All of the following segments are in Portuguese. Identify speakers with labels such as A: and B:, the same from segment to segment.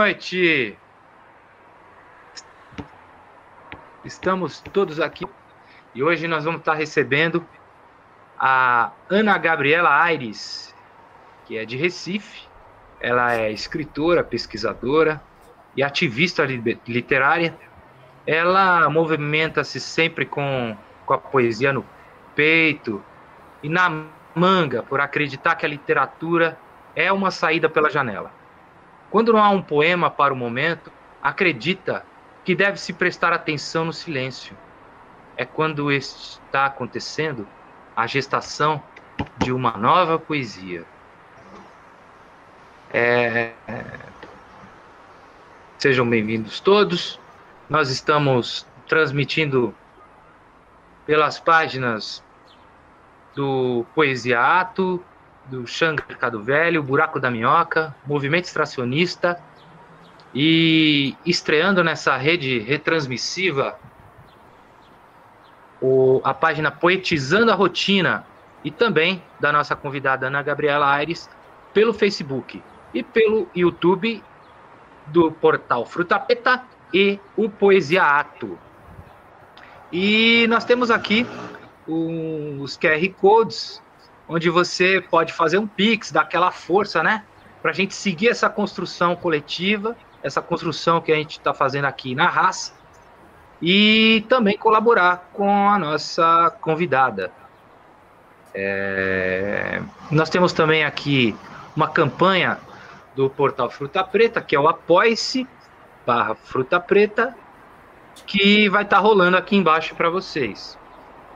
A: noite. Estamos todos aqui e hoje nós vamos estar recebendo a Ana Gabriela Aires, que é de Recife. Ela é escritora, pesquisadora e ativista literária. Ela movimenta-se sempre com, com a poesia no peito e na manga por acreditar que a literatura é uma saída pela janela. Quando não há um poema para o momento, acredita que deve se prestar atenção no silêncio. É quando está acontecendo a gestação de uma nova poesia. É... Sejam bem-vindos todos. Nós estamos transmitindo pelas páginas do Poesia Ato, do Xanga Mercado Velho, Buraco da Minhoca, Movimento Extracionista e estreando nessa rede retransmissiva o, a página Poetizando a Rotina e também da nossa convidada Ana Gabriela Aires pelo Facebook e pelo YouTube do portal Frutapeta e o Poesia Ato. E nós temos aqui os QR Codes onde você pode fazer um pix, dar aquela força, né? Para a gente seguir essa construção coletiva, essa construção que a gente está fazendo aqui na raça, e também colaborar com a nossa convidada. É... Nós temos também aqui uma campanha do portal Fruta Preta, que é o Apoie-se barra Fruta Preta, que vai estar tá rolando aqui embaixo para vocês.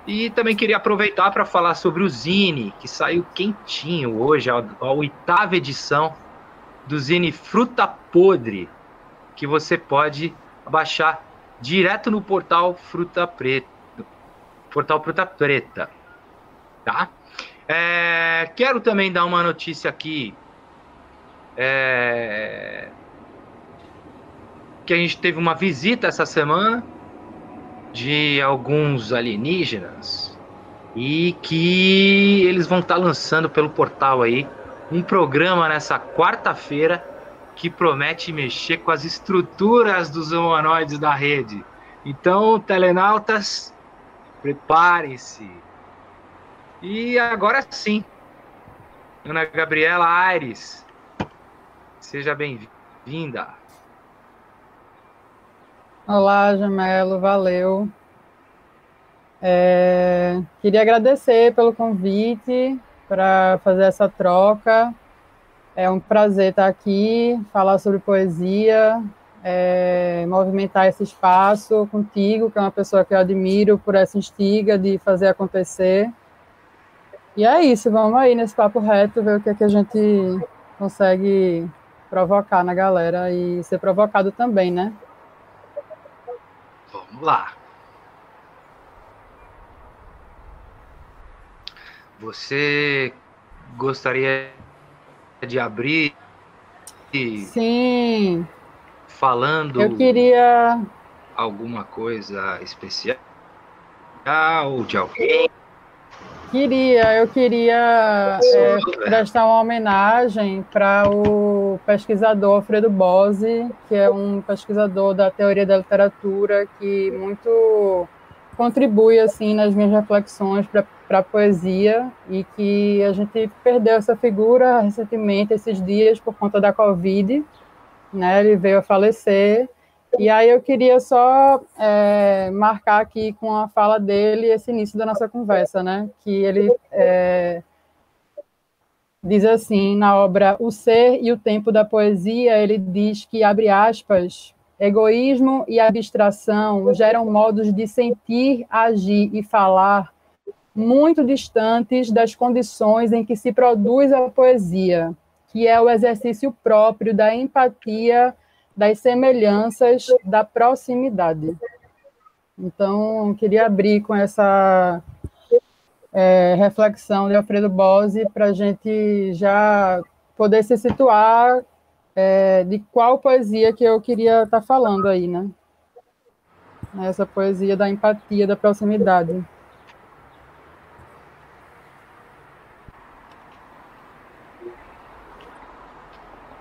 A: E também queria aproveitar para falar sobre o Zine, que saiu quentinho hoje, a, a oitava edição do Zine Fruta Podre, que você pode baixar direto no portal Fruta Preta. Portal Fruta Preta. Tá? É, quero também dar uma notícia aqui. É, que a gente teve uma visita essa semana de alguns alienígenas e que eles vão estar tá lançando pelo portal aí um programa nessa quarta-feira que promete mexer com as estruturas dos humanoides da rede. Então, telenautas, preparem-se. E agora sim, Ana Gabriela Aires, seja bem-vinda.
B: Olá, Jamelo, valeu. É, queria agradecer pelo convite para fazer essa troca. É um prazer estar aqui, falar sobre poesia, é, movimentar esse espaço contigo, que é uma pessoa que eu admiro por essa instiga de fazer acontecer. E é isso, vamos aí nesse papo reto, ver o que, é que a gente consegue provocar na galera e ser provocado também, né?
A: Vamos lá. Você gostaria de abrir?
B: Sim.
A: Falando.
B: Eu queria.
A: Alguma coisa especial de alguém?
B: Queria, eu queria é, prestar uma homenagem para o pesquisador Alfredo Bose, que é um pesquisador da teoria da literatura que muito contribui assim nas minhas reflexões para a poesia e que a gente perdeu essa figura recentemente esses dias por conta da Covid, né? Ele veio a falecer e aí eu queria só é, marcar aqui com a fala dele esse início da nossa conversa, né? Que ele é, diz assim na obra O Ser e o Tempo da Poesia, ele diz que abre aspas, egoísmo e abstração geram modos de sentir, agir e falar muito distantes das condições em que se produz a poesia, que é o exercício próprio da empatia das semelhanças da proximidade. Então, queria abrir com essa é, reflexão de Alfredo Bose para a gente já poder se situar é, de qual poesia que eu queria estar tá falando aí, né? Essa poesia da empatia, da proximidade.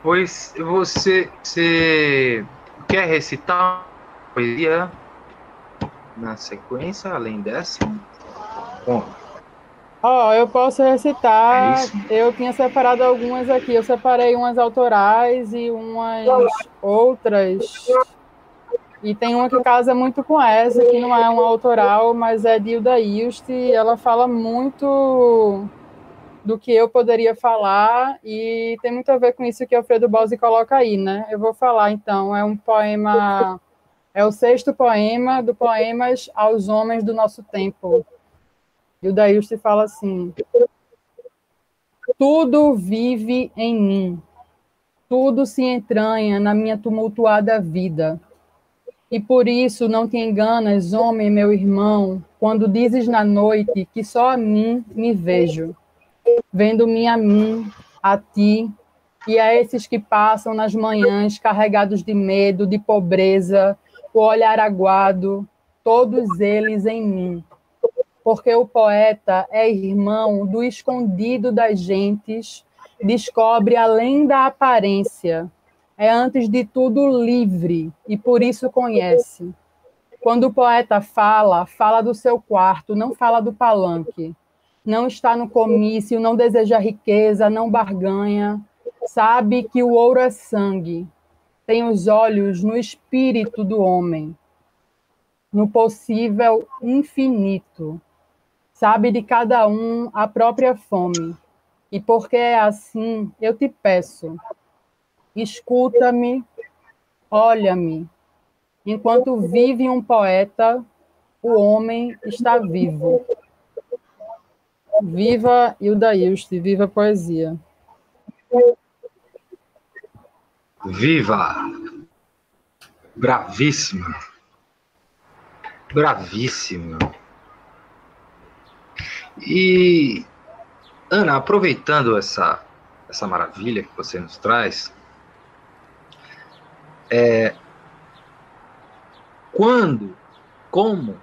A: Pois você, você quer recitar uma poesia na sequência, além dessa? Bom.
B: Ó, oh, eu posso recitar. É eu tinha separado algumas aqui. Eu separei umas autorais e umas outras. E tem uma que casa muito com essa, que não é uma autoral, mas é de Hilda Ilst. Ela fala muito do que eu poderia falar e tem muito a ver com isso que Alfredo Bose coloca aí, né? Eu vou falar então, é um poema, é o sexto poema do Poemas aos Homens do Nosso Tempo. E o Daílste fala assim: Tudo vive em mim, tudo se entranha na minha tumultuada vida. E por isso não te enganas, homem, meu irmão, quando dizes na noite que só a mim me vejo vendo-me a mim, a ti e a esses que passam nas manhãs carregados de medo, de pobreza, o olhar aguado, todos eles em mim. Porque o poeta é irmão do escondido das gentes, descobre além da aparência, é antes de tudo livre e por isso conhece. Quando o poeta fala, fala do seu quarto, não fala do palanque não está no comício, não deseja riqueza, não barganha, sabe que o ouro é sangue, tem os olhos no espírito do homem, no possível infinito, sabe de cada um a própria fome. E porque é assim, eu te peço, escuta-me, olha-me. Enquanto vive um poeta, o homem está vivo. Viva Hilda Ilst, viva a poesia.
A: Viva! Bravíssima! Bravíssima! E, Ana, aproveitando essa, essa maravilha que você nos traz, é, quando, como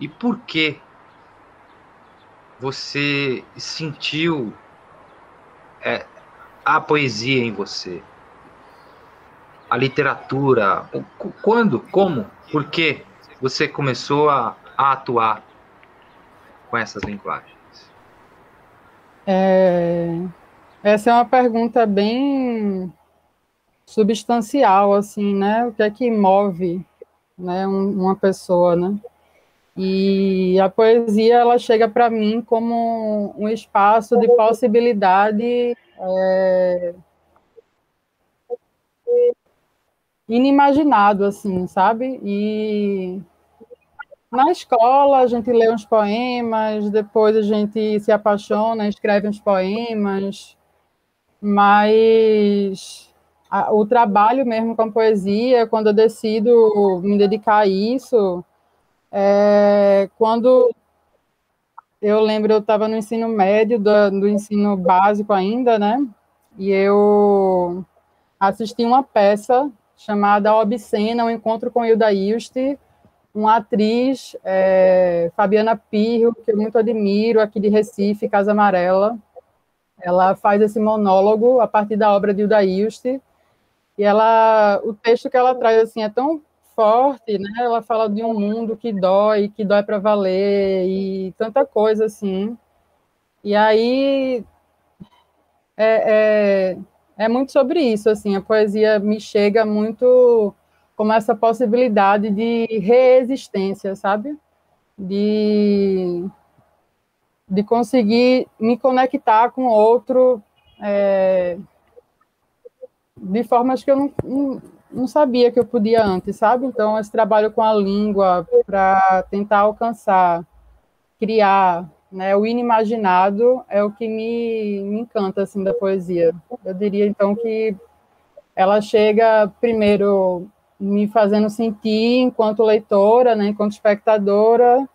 A: e por que você sentiu é, a poesia em você? A literatura? Quando? Como? Por que você começou a, a atuar com essas linguagens?
B: É, essa é uma pergunta bem substancial, assim, né? O que é que move né, uma pessoa, né? E a poesia ela chega para mim como um espaço de possibilidade é, inimaginado, assim, sabe? E na escola a gente lê uns poemas, depois a gente se apaixona, escreve uns poemas, mas a, o trabalho mesmo com a poesia, quando eu decido me dedicar a isso, é, quando eu lembro, eu estava no ensino médio, do, do, ensino básico ainda, né? E eu assisti uma peça chamada Obscena, um encontro com Hilda Ilst, uma atriz, é, Fabiana Pirro, que eu muito admiro, aqui de Recife, Casa Amarela. Ela faz esse monólogo a partir da obra de Hilda Ilst, e ela, o texto que ela traz assim é tão forte, né? Ela fala de um mundo que dói, que dói para valer e tanta coisa assim. E aí é, é, é, muito sobre isso, assim. A poesia me chega muito como essa possibilidade de reexistência, sabe? De de conseguir me conectar com outro é, de formas que eu não, não não sabia que eu podia antes, sabe? Então, esse trabalho com a língua para tentar alcançar, criar, né, o inimaginado é o que me, me encanta assim da poesia. Eu diria então que ela chega primeiro me fazendo sentir enquanto leitora, né, enquanto espectadora,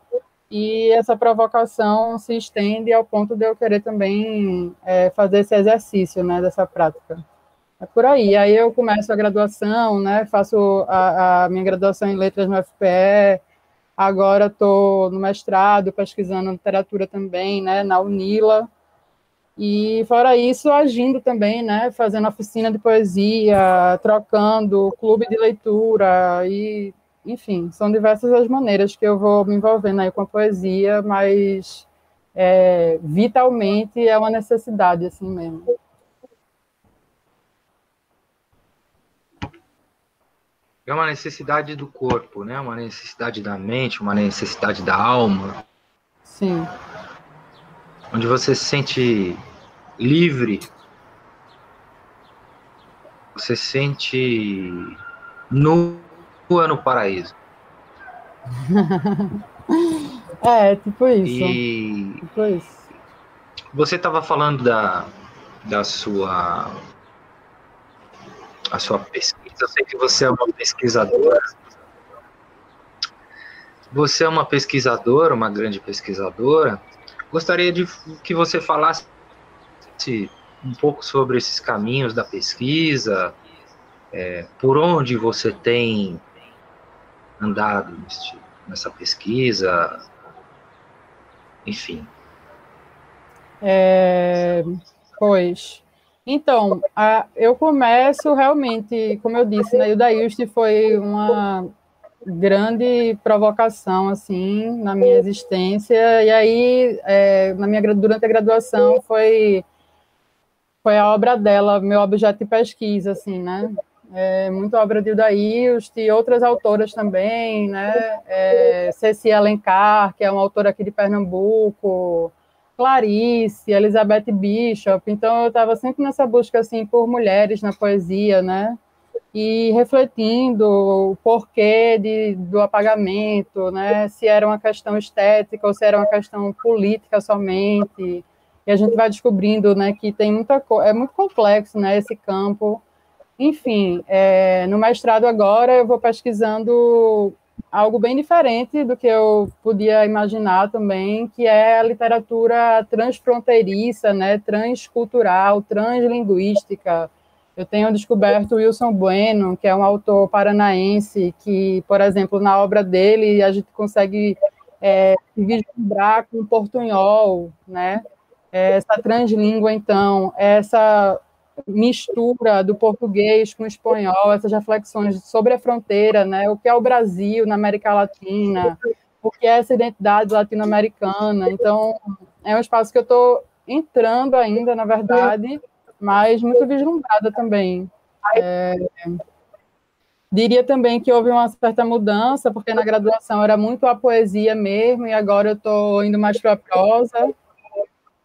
B: e essa provocação se estende ao ponto de eu querer também é, fazer esse exercício, né, dessa prática. É por aí. Aí eu começo a graduação, né? Faço a, a minha graduação em letras no FPE. Agora estou no mestrado, pesquisando literatura também, né? Na Unila. E fora isso, agindo também, né, fazendo oficina de poesia, trocando clube de leitura e, enfim, são diversas as maneiras que eu vou me envolvendo aí com a poesia, mas é, vitalmente é uma necessidade assim mesmo.
A: É uma necessidade do corpo, né? Uma necessidade da mente, uma necessidade da alma.
B: Sim.
A: Onde você se sente livre. Você se sente nu no paraíso.
B: é, tipo isso.
A: E
B: tipo isso.
A: Você estava falando da, da sua a sua pesquisa. Eu sei que você é uma pesquisadora. Você é uma pesquisadora, uma grande pesquisadora. Gostaria de que você falasse um pouco sobre esses caminhos da pesquisa, é, por onde você tem andado nesse, nessa pesquisa, enfim.
B: É, pois, então, a, eu começo realmente, como eu disse, né, o Daílst foi uma grande provocação, assim, na minha existência, e aí, é, na minha, durante a graduação, foi, foi a obra dela, meu objeto de pesquisa, assim, né, é, muita obra de Ildaílst e outras autoras também, né, é, Ceci Alencar, que é uma autora aqui de Pernambuco, Clarice, Elizabeth Bishop, então eu estava sempre nessa busca assim por mulheres na poesia, né? E refletindo o porquê de, do apagamento, né? Se era uma questão estética ou se era uma questão política somente. E a gente vai descobrindo, né, que tem muita é muito complexo, né, esse campo. Enfim, é, no mestrado agora eu vou pesquisando algo bem diferente do que eu podia imaginar também, que é a literatura transfronteiriça, né, transcultural, translinguística. Eu tenho descoberto Wilson Bueno, que é um autor paranaense, que, por exemplo, na obra dele a gente consegue é, vislumbrar com portunhol, né? Essa translíngua, então, essa mistura do português com o espanhol, essas reflexões sobre a fronteira, né? O que é o Brasil na América Latina, o que é essa identidade latino-americana. Então, é um espaço que eu estou entrando ainda, na verdade, mas muito vislumbrada também. É, diria também que houve uma certa mudança, porque na graduação era muito a poesia mesmo, e agora eu estou indo mais para a prosa,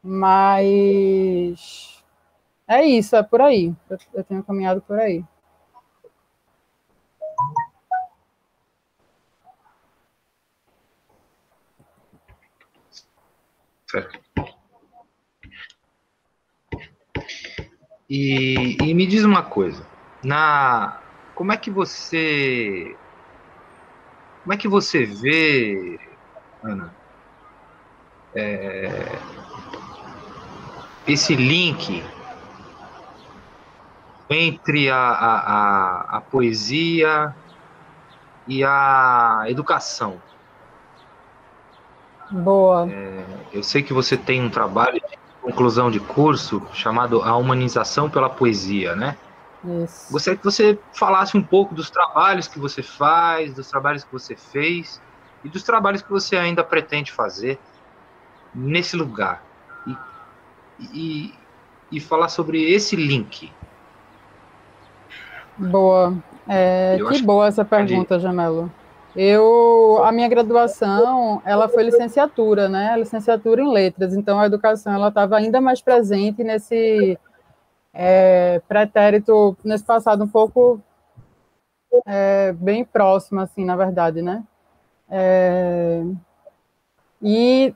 B: mas é isso, é por aí. Eu, eu tenho caminhado por aí.
A: Certo. E, e, me diz uma coisa, na como é que você como é que você vê, Ana, é, esse link entre a, a, a, poesia e a educação.
B: Boa.
A: É, eu sei que você tem um trabalho de conclusão de curso chamado A Humanização pela Poesia, né?
B: Isso.
A: Gostaria que você falasse um pouco dos trabalhos que você faz, dos trabalhos que você fez e dos trabalhos que você ainda pretende fazer nesse lugar. E, e, e falar sobre esse link
B: Boa. É, que boa essa pergunta, Jamelo. Eu, a minha graduação, ela foi licenciatura, né? Licenciatura em letras. Então, a educação, ela estava ainda mais presente nesse é, pretérito, nesse passado um pouco é, bem próximo, assim, na verdade, né? É, e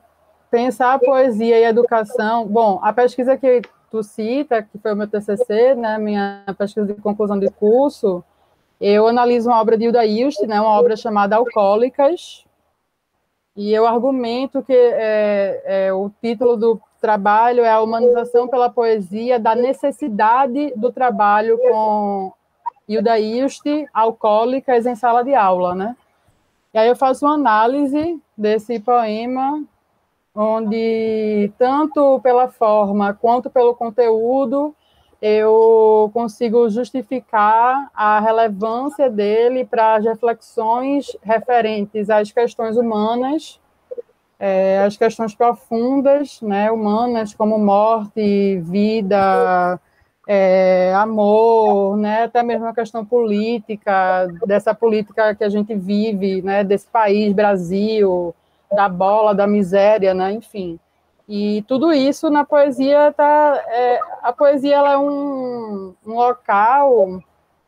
B: pensar a poesia e a educação. Bom, a pesquisa que tu cita, que foi o meu TCC, né, minha pesquisa de conclusão de curso, eu analiso uma obra de Hilda Ilst, né, uma obra chamada Alcoólicas, e eu argumento que é, é, o título do trabalho é a humanização pela poesia da necessidade do trabalho com Hilda Ilst, Alcoólicas em sala de aula, né? E aí eu faço uma análise desse poema onde tanto pela forma quanto pelo conteúdo eu consigo justificar a relevância dele para as reflexões referentes às questões humanas, é, as questões profundas, né, humanas, como morte, vida, é, amor, né, até mesmo a questão política, dessa política que a gente vive, né, desse país, Brasil, da bola, da miséria, né, enfim. E tudo isso na poesia tá. É, a poesia ela é um, um local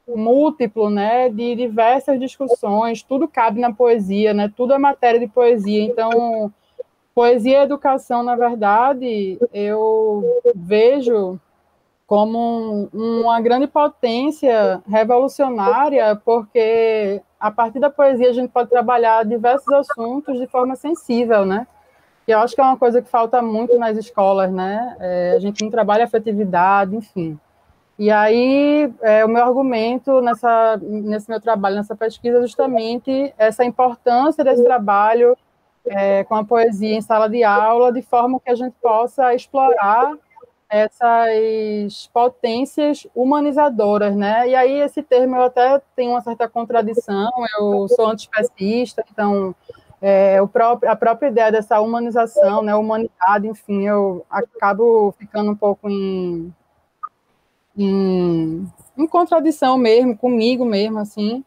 B: múltiplo, né, de diversas discussões. Tudo cabe na poesia, né? Tudo é matéria de poesia. Então, poesia e educação, na verdade, eu vejo como uma grande potência revolucionária, porque a partir da poesia a gente pode trabalhar diversos assuntos de forma sensível, né? que eu acho que é uma coisa que falta muito nas escolas, né? É, a gente não trabalha afetividade, enfim. E aí, é, o meu argumento nessa, nesse meu trabalho, nessa pesquisa, é justamente essa importância desse trabalho é, com a poesia em sala de aula, de forma que a gente possa explorar essas potências humanizadoras, né? E aí, esse termo eu até tenho uma certa contradição, eu sou antiespecista, então é, o próprio, a própria ideia dessa humanização, né, humanidade, enfim, eu acabo ficando um pouco em, em, em contradição mesmo, comigo mesmo, assim,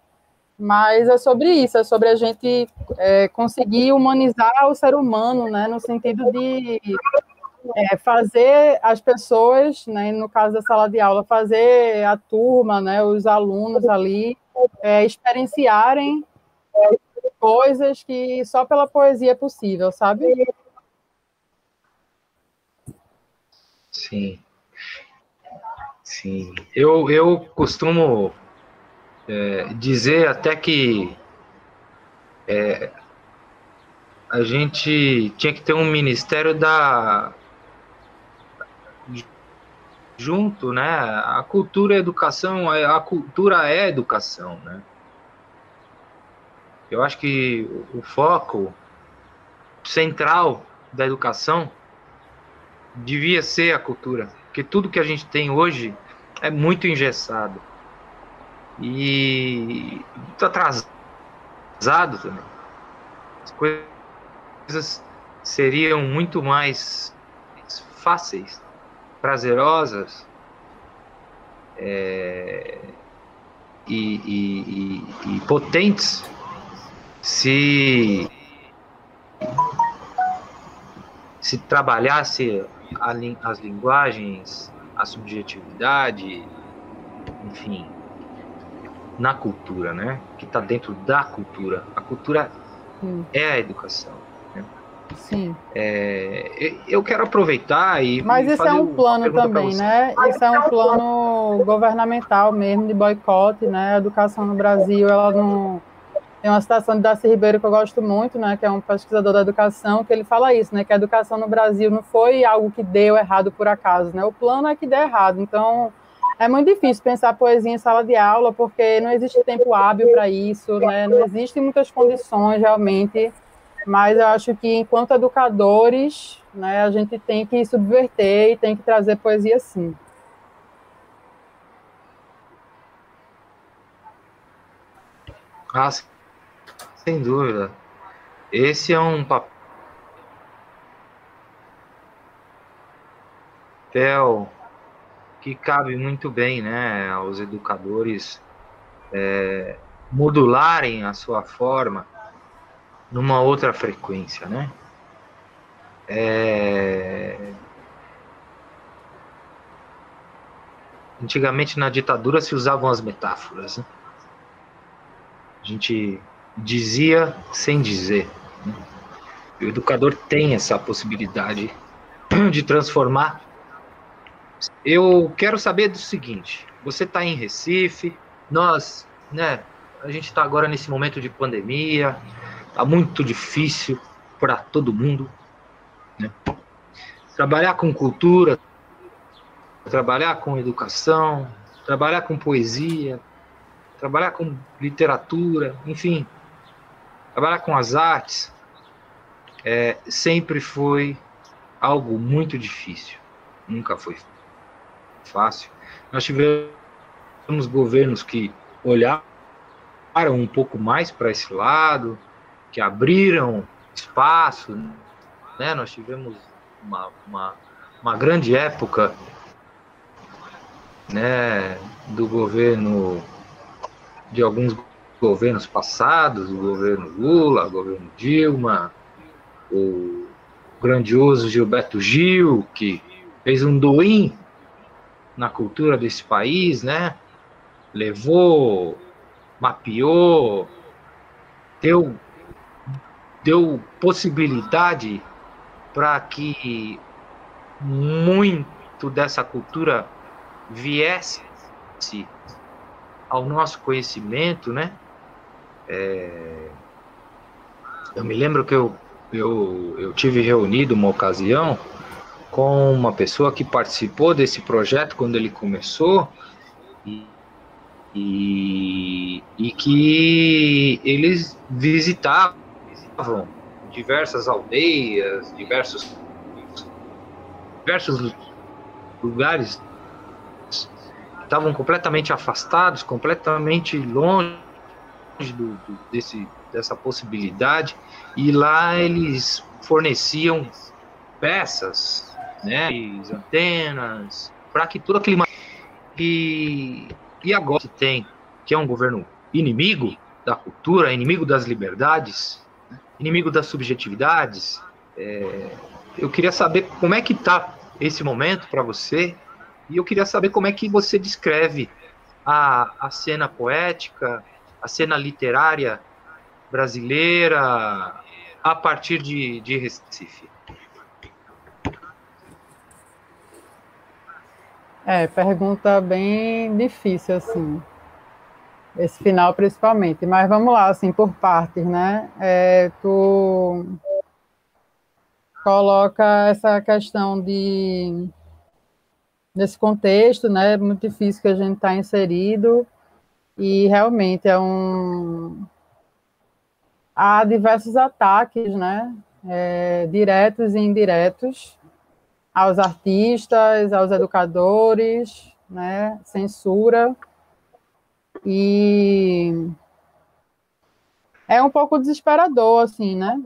B: mas é sobre isso, é sobre a gente é, conseguir humanizar o ser humano, né, no sentido de é, fazer as pessoas, né, no caso da sala de aula, fazer a turma, né, os alunos ali, é, experienciarem coisas que só pela poesia é possível, sabe?
A: Sim. Sim. Eu, eu costumo é, dizer até que é, a gente tinha que ter um ministério da junto, né? A cultura a educação, a cultura é educação, né? Eu acho que o foco central da educação devia ser a cultura, porque tudo que a gente tem hoje é muito engessado e muito atrasado também. As coisas seriam muito mais fáceis, prazerosas é, e, e, e, e potentes se se trabalhasse a, as linguagens, a subjetividade, enfim, na cultura, né? Que está dentro da cultura. A cultura Sim. é a educação.
B: Sim.
A: É, eu quero aproveitar e.
B: Mas isso é um plano também, né? Isso é um plano governamental mesmo de boicote, né? A educação no Brasil, ela não tem uma citação de Darcy Ribeiro que eu gosto muito, né, que é um pesquisador da educação, que ele fala isso, né, que a educação no Brasil não foi algo que deu errado por acaso, né, o plano é que deu errado. Então, é muito difícil pensar poesia em sala de aula, porque não existe tempo hábil para isso, né, não existem muitas condições realmente, mas eu acho que enquanto educadores, né, a gente tem que subverter e tem que trazer poesia sim.
A: Ah, sem dúvida. Esse é um papel que cabe muito bem, né, aos educadores é, modularem a sua forma numa outra frequência, né? É... Antigamente na ditadura se usavam as metáforas. Né? A gente dizia sem dizer. O educador tem essa possibilidade de transformar. Eu quero saber do seguinte: você está em Recife, nós, né? A gente está agora nesse momento de pandemia, está muito difícil para todo mundo. Né? Trabalhar com cultura, trabalhar com educação, trabalhar com poesia, trabalhar com literatura, enfim, trabalhar com as artes é, sempre foi algo muito difícil. Nunca foi fácil. Nós tivemos governos que olharam um pouco mais para esse lado, que abriram espaço. Né? Nós tivemos uma, uma, uma grande época né, do governo, de alguns governos passados, o governo Lula, o governo Dilma, o grandioso Gilberto Gil, que fez um doim na cultura desse país, né? Levou, mapeou, deu, deu possibilidade para que muito dessa cultura viesse ao nosso conhecimento, né? É... Eu me lembro que eu, eu, eu tive reunido uma ocasião com uma pessoa que participou desse projeto quando ele começou e, e, e que eles visitavam diversas aldeias, diversos, diversos lugares estavam completamente afastados, completamente longe do, do, desse, dessa possibilidade, e lá eles forneciam peças, né, antenas, para que todo aquele e, e agora que tem, que é um governo inimigo da cultura, inimigo das liberdades, inimigo das subjetividades, é, eu queria saber como é que está esse momento para você, e eu queria saber como é que você descreve a, a cena poética, a cena literária brasileira a partir de, de Recife.
B: É, pergunta bem difícil, assim. Esse final, principalmente. Mas vamos lá, assim, por partes, né? É, tu coloca essa questão de nesse contexto, né, muito difícil que a gente está inserido, e realmente é um... Há diversos ataques, né, é, diretos e indiretos, aos artistas, aos educadores, né, censura, e é um pouco desesperador, assim, né,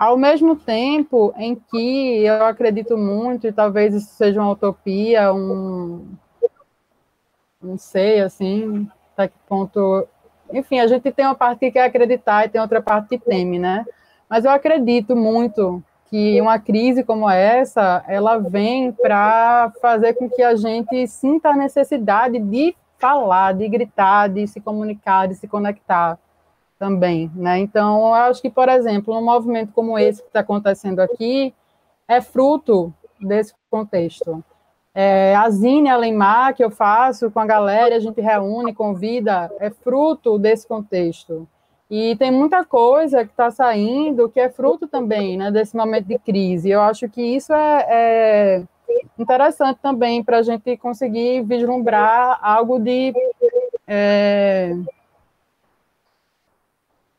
B: ao mesmo tempo em que eu acredito muito, e talvez isso seja uma utopia, um. Não sei, assim, até que ponto. Enfim, a gente tem uma parte que quer acreditar e tem outra parte que teme, né? Mas eu acredito muito que uma crise como essa, ela vem para fazer com que a gente sinta a necessidade de falar, de gritar, de se comunicar, de se conectar também, né? Então, eu acho que, por exemplo, um movimento como esse que está acontecendo aqui é fruto desse contexto. É, a Zine Alemar, que eu faço com a galera, a gente reúne, convida, é fruto desse contexto. E tem muita coisa que está saindo que é fruto também né, desse momento de crise. Eu acho que isso é, é interessante também para a gente conseguir vislumbrar algo de. É,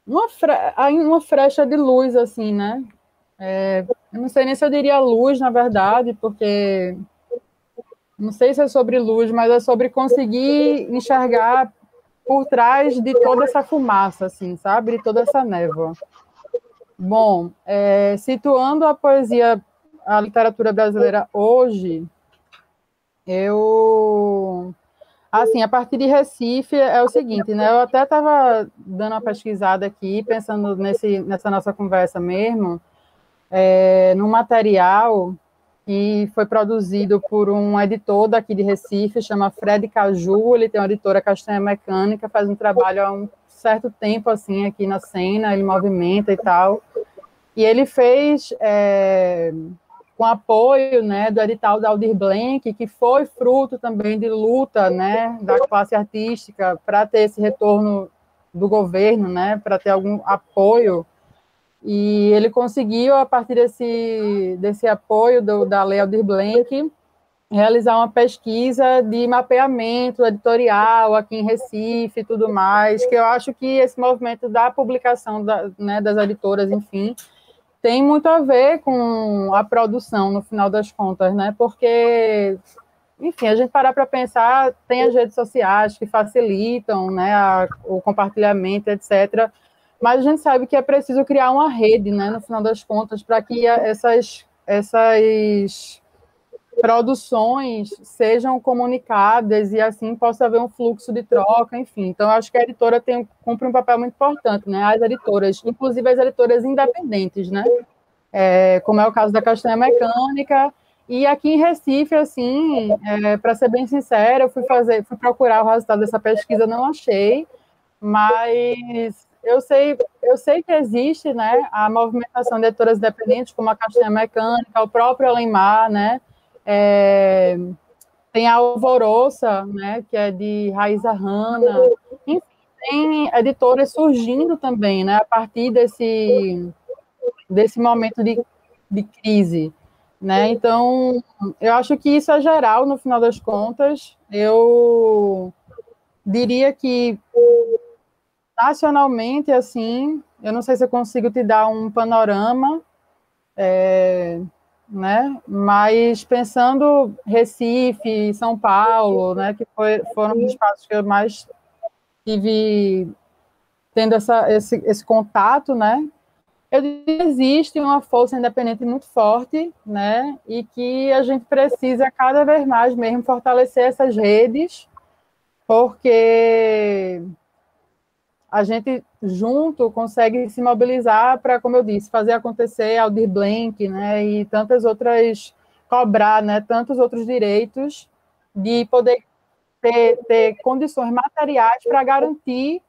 B: uma, fre uma frecha de luz, assim, né? É, não sei nem se eu diria luz, na verdade, porque não sei se é sobre luz, mas é sobre conseguir enxergar por trás de toda essa fumaça, assim, sabe? De toda essa névoa. Bom, é, situando a poesia, a literatura brasileira hoje, eu Assim, a partir de Recife é o seguinte, né? Eu até estava dando uma pesquisada aqui, pensando nesse, nessa nossa conversa mesmo, é, no material que foi produzido por um editor daqui de Recife, chama Fred Caju, ele tem uma editora Castanha Mecânica, faz um trabalho há um certo tempo, assim, aqui na cena, ele movimenta e tal, e ele fez é, com apoio né, do edital da Aldir Blanc, que foi fruto também de luta né, da classe artística para ter esse retorno do governo, né, para ter algum apoio. E ele conseguiu, a partir desse, desse apoio do, da Lei Aldir Blanc, realizar uma pesquisa de mapeamento editorial aqui em Recife e tudo mais, que eu acho que esse movimento da publicação da, né, das editoras, enfim, tem muito a ver com a produção, no final das contas, né? Porque, enfim, a gente parar para pensar, tem as redes sociais que facilitam né, a, o compartilhamento, etc. Mas a gente sabe que é preciso criar uma rede, né, no final das contas, para que essas, essas produções sejam comunicadas e assim possa haver um fluxo de troca, enfim. Então, acho que a editora tem, cumpre um papel muito importante, né? As editoras, inclusive as editoras independentes, né? É, como é o caso da Castanha Mecânica. E aqui em Recife, assim, é, para ser bem sincera, eu fui fazer, fui procurar o resultado dessa pesquisa, não achei, mas eu sei, eu sei que existe, né, a movimentação de editoras independentes, como a Castanha Mecânica, o próprio Alemar, né, é, tem a Alvoroça, né, que é de Raíza Hanna. Enfim, tem editoras surgindo também, né, a partir desse, desse momento de, de crise. Né? Então, eu acho que isso é geral, no final das contas. Eu diria que nacionalmente, assim, eu não sei se eu consigo te dar um panorama, é, né? Mas pensando Recife, São Paulo, né? Que foi, foram os espaços que eu mais tive tendo essa, esse, esse contato, né? Eu existe uma força independente muito forte, né? E que a gente precisa cada vez mais mesmo fortalecer essas redes, porque a gente junto consegue se mobilizar para, como eu disse, fazer acontecer Aldir Blank, né, e tantas outras, cobrar, né, tantos outros direitos de poder ter, ter condições materiais para garantir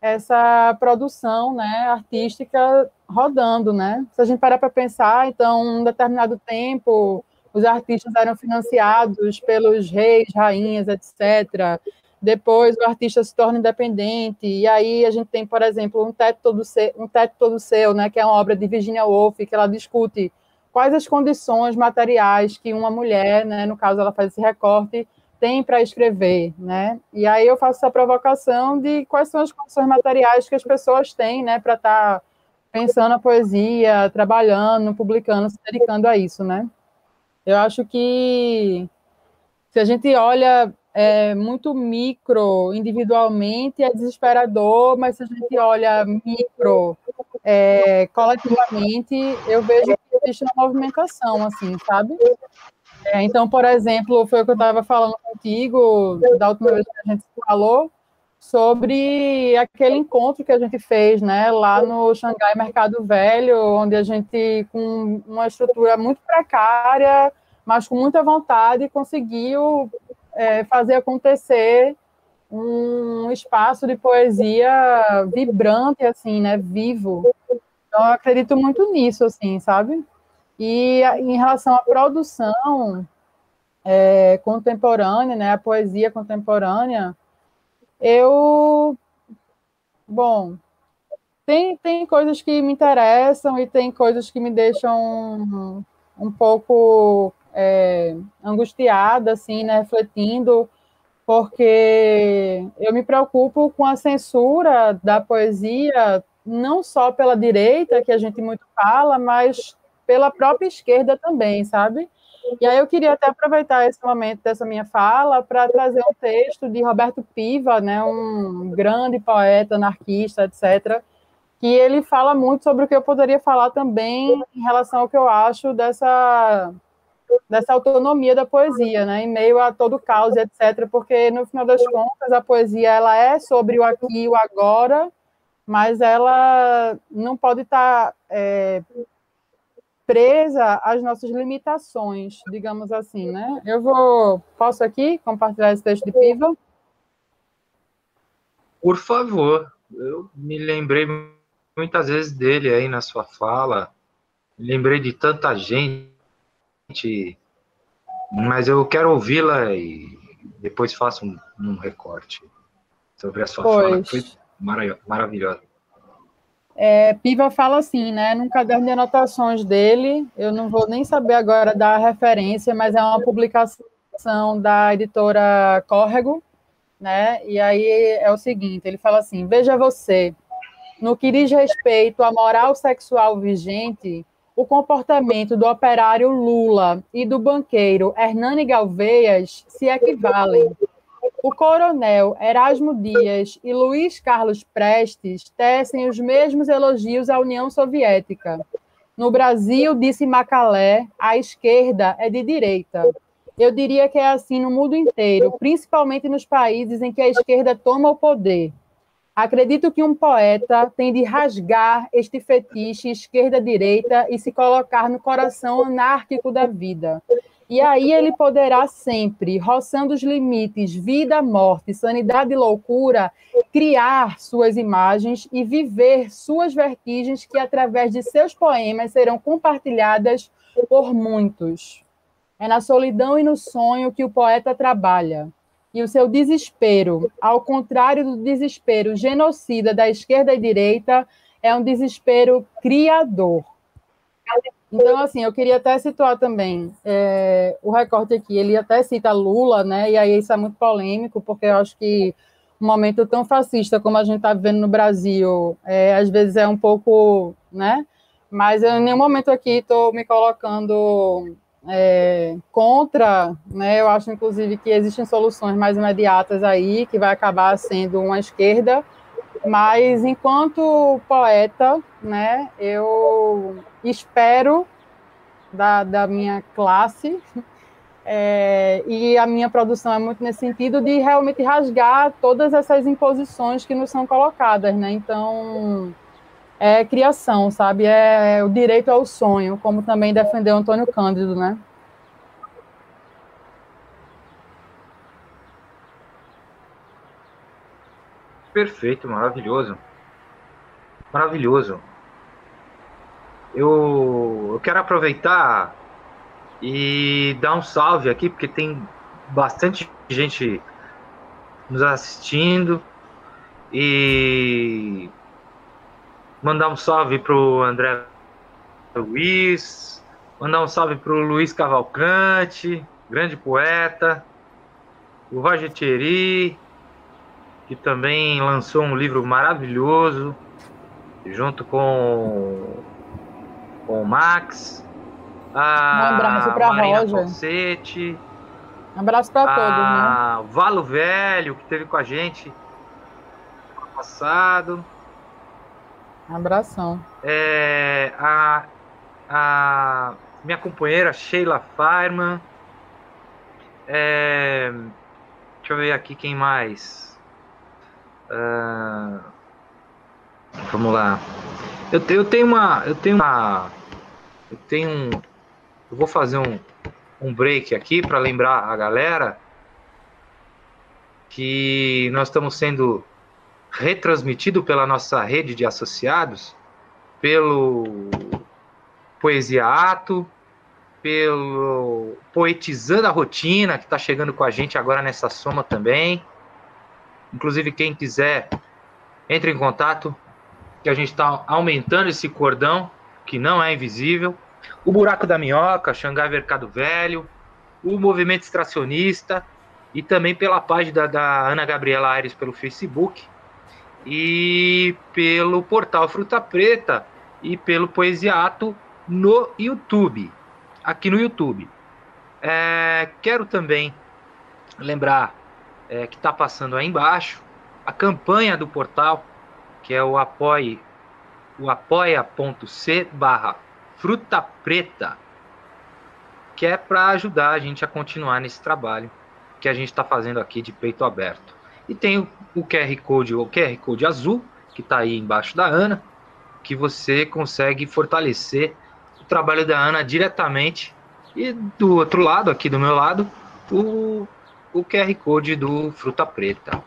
B: essa produção, né, artística rodando, né? Se a gente parar para pensar, então, um determinado tempo, os artistas eram financiados pelos reis, rainhas, etc depois o artista se torna independente, e aí a gente tem, por exemplo, um teto todo seu, um teto todo seu né, que é uma obra de Virginia Woolf, que ela discute quais as condições materiais que uma mulher, né, no caso ela faz esse recorte, tem para escrever, né? E aí eu faço essa provocação de quais são as condições materiais que as pessoas têm, né, para estar tá pensando a poesia, trabalhando, publicando, se dedicando a isso, né? Eu acho que se a gente olha é muito micro individualmente é desesperador, mas se a gente olha micro é, coletivamente, eu vejo que existe uma movimentação, assim, sabe? É, então, por exemplo, foi o que eu estava falando contigo da última vez que a gente falou sobre aquele encontro que a gente fez, né, lá no Xangai Mercado Velho, onde a gente, com uma estrutura muito precária, mas com muita vontade, conseguiu é, fazer acontecer um espaço de poesia vibrante, assim, né, vivo. Então, eu acredito muito nisso, assim, sabe? E em relação à produção é, contemporânea, né, a poesia contemporânea, eu, bom, tem, tem coisas que me interessam e tem coisas que me deixam um, um pouco é, angustiada, assim, né, refletindo, porque eu me preocupo com a censura da poesia, não só pela direita, que a gente muito fala, mas pela própria esquerda também, sabe? E aí eu queria até aproveitar esse momento dessa minha fala para trazer um texto de Roberto Piva, né, um grande poeta, anarquista, etc., que ele fala muito sobre o que eu poderia falar também em relação ao que eu acho dessa dessa autonomia da poesia, né, em meio a todo o caos, etc., porque, no final das contas, a poesia ela é sobre o aqui e o agora, mas ela não pode estar é, presa às nossas limitações, digamos assim, né? Eu vou, posso aqui compartilhar esse texto de Piva?
A: Por favor, eu me lembrei muitas vezes dele aí na sua fala, me lembrei de tanta gente mas eu quero ouvi-la e depois faço um, um, recorte sobre a sua pois. fala, foi maravilhosa.
B: É, Piva fala assim, né, num caderno de anotações dele, eu não vou nem saber agora da referência, mas é uma publicação da editora Córrego, né, e aí é o seguinte, ele fala assim, veja você, no que diz respeito à moral sexual vigente, o comportamento do operário Lula e do banqueiro Hernani Galveias se equivalem. O coronel Erasmo Dias e Luiz Carlos Prestes tecem os mesmos elogios à União Soviética. No Brasil, disse Macalé, a esquerda é de direita. Eu diria que é assim no mundo inteiro, principalmente nos países em que a esquerda toma o poder. Acredito que um poeta tem de rasgar este fetiche esquerda-direita e se colocar no coração anárquico da vida. E aí ele poderá sempre, roçando os limites vida, morte, sanidade e loucura, criar suas imagens e viver suas vertigens que, através de seus poemas, serão compartilhadas por muitos. É na solidão e no sonho que o poeta trabalha e o seu desespero, ao contrário do desespero genocida da esquerda e direita, é um desespero criador. Então, assim, eu queria até situar também é, o recorte aqui. Ele até cita Lula, né? E aí isso é muito polêmico, porque eu acho que um momento tão fascista como a gente está vivendo no Brasil, é, às vezes é um pouco, né? Mas eu, em nenhum momento aqui estou me colocando é, contra, né, eu acho inclusive que existem soluções mais imediatas aí, que vai acabar sendo uma esquerda, mas enquanto poeta, né, eu espero da, da minha classe, é, e a minha produção é muito nesse sentido de realmente rasgar todas essas imposições que nos são colocadas, né, então é criação, sabe? É o direito ao sonho, como também defendeu Antônio Cândido, né?
A: Perfeito, maravilhoso. Maravilhoso. Eu, eu quero aproveitar e dar um salve aqui, porque tem bastante gente nos assistindo. E Mandar um salve pro André Luiz, mandar um salve pro Luiz Cavalcante, grande poeta, o Roger Thierry, que também lançou um livro maravilhoso, junto com, com o Max.
B: A um abraço para Roger.
A: Falsete,
B: um abraço para todos. Né?
A: O Valo Velho, que esteve com a gente no passado.
B: Abração.
A: É, a, a minha companheira Sheila Fireman. É, deixa eu ver aqui quem mais. Uh, vamos lá. Eu, eu tenho uma. Eu tenho uma. Eu tenho um. Eu vou fazer um, um break aqui para lembrar a galera que nós estamos sendo retransmitido pela nossa rede de associados, pelo Poesia Ato, pelo Poetizando a Rotina, que está chegando com a gente agora nessa soma também. Inclusive, quem quiser, entre em contato, que a gente está aumentando esse cordão, que não é invisível. O Buraco da Minhoca, Xangai Mercado Velho, o Movimento Extracionista, e também pela página da Ana Gabriela Aires pelo Facebook, e pelo portal Fruta Preta e pelo Poesiato no YouTube, aqui no YouTube. É, quero também lembrar é, que está passando aí embaixo a campanha do portal, que é o apoie, o apoia.c barra fruta preta, que é para ajudar a gente a continuar nesse trabalho que a gente está fazendo aqui de peito aberto. E tem o QR Code, o QR Code azul, que está aí embaixo da Ana, que você consegue fortalecer o trabalho da Ana diretamente. E do outro lado, aqui do meu lado, o, o QR Code do Fruta Preta.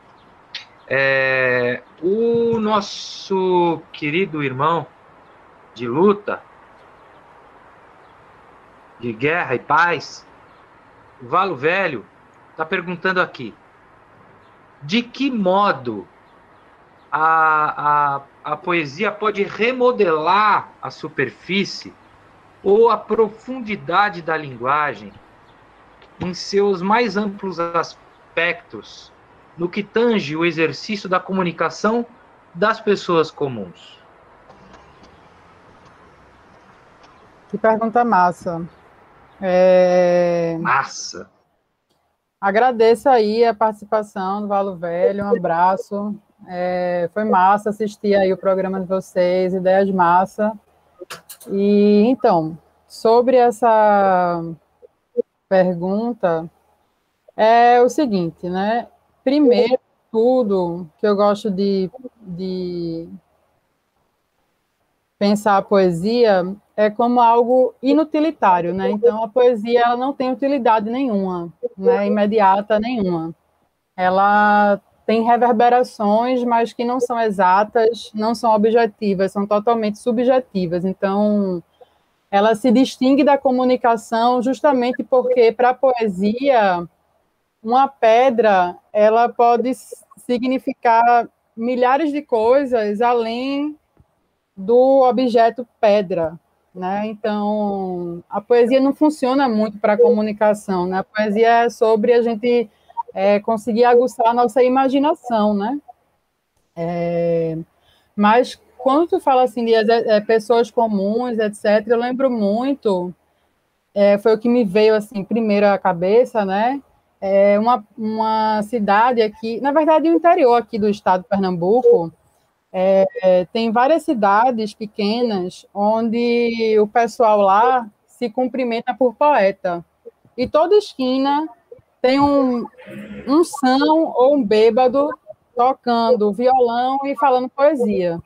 A: É, o nosso querido irmão de luta, de guerra e paz, Valo Velho, está perguntando aqui: de que modo a, a, a poesia pode remodelar a superfície ou a profundidade da linguagem em seus mais amplos aspectos, no que tange o exercício da comunicação das pessoas comuns.
B: Que pergunta massa. É...
A: Massa.
B: Agradeço aí a participação do Valo Velho, um abraço. É, foi massa assistir aí o programa de vocês, ideias massa. E então, sobre essa pergunta, é o seguinte, né? Primeiro tudo que eu gosto de, de pensar a poesia é como algo inutilitário, né? Então a poesia ela não tem utilidade nenhuma, né? Imediata nenhuma. Ela tem reverberações, mas que não são exatas, não são objetivas, são totalmente subjetivas. Então ela se distingue da comunicação justamente porque para a poesia uma pedra ela pode significar milhares de coisas além do objeto pedra, né? Então, a poesia não funciona muito para a comunicação, né? A poesia é sobre a gente é, conseguir aguçar a nossa imaginação, né? É, mas quando tu fala assim de é, pessoas comuns, etc., eu lembro muito, é, foi o que me veio assim primeiro à cabeça, né? É uma, uma cidade aqui, na verdade, o interior aqui do estado de Pernambuco, é, tem várias cidades pequenas onde o pessoal lá se cumprimenta por poeta. E toda esquina tem um, um são ou um bêbado tocando violão e falando poesia.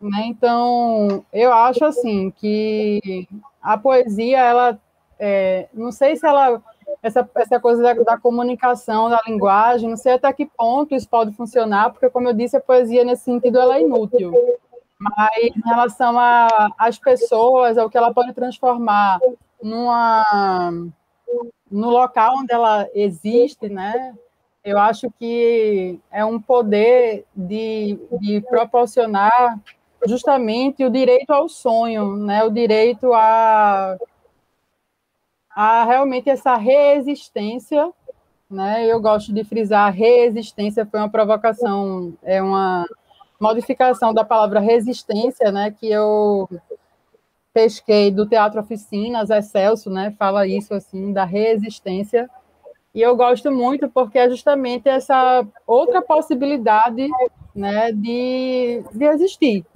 B: Né? Então, eu acho assim que a poesia, ela, é, não sei se ela essa, essa coisa da, da, comunicação, da linguagem, não sei até que ponto isso pode funcionar, porque, como eu disse, a poesia, nesse sentido, ela é inútil. Mas, em relação às pessoas, ao que ela pode transformar numa, no local onde ela existe, né? Eu acho que é um poder de, de proporcionar justamente o direito ao sonho, né? O direito a a realmente essa resistência, né? Eu gosto de frisar resistência foi uma provocação, é uma modificação da palavra resistência, né? Que eu pesquei do Teatro Oficinas, é Celso, né? Fala isso assim da resistência. E eu gosto muito porque é justamente essa outra possibilidade, né, de, de existir,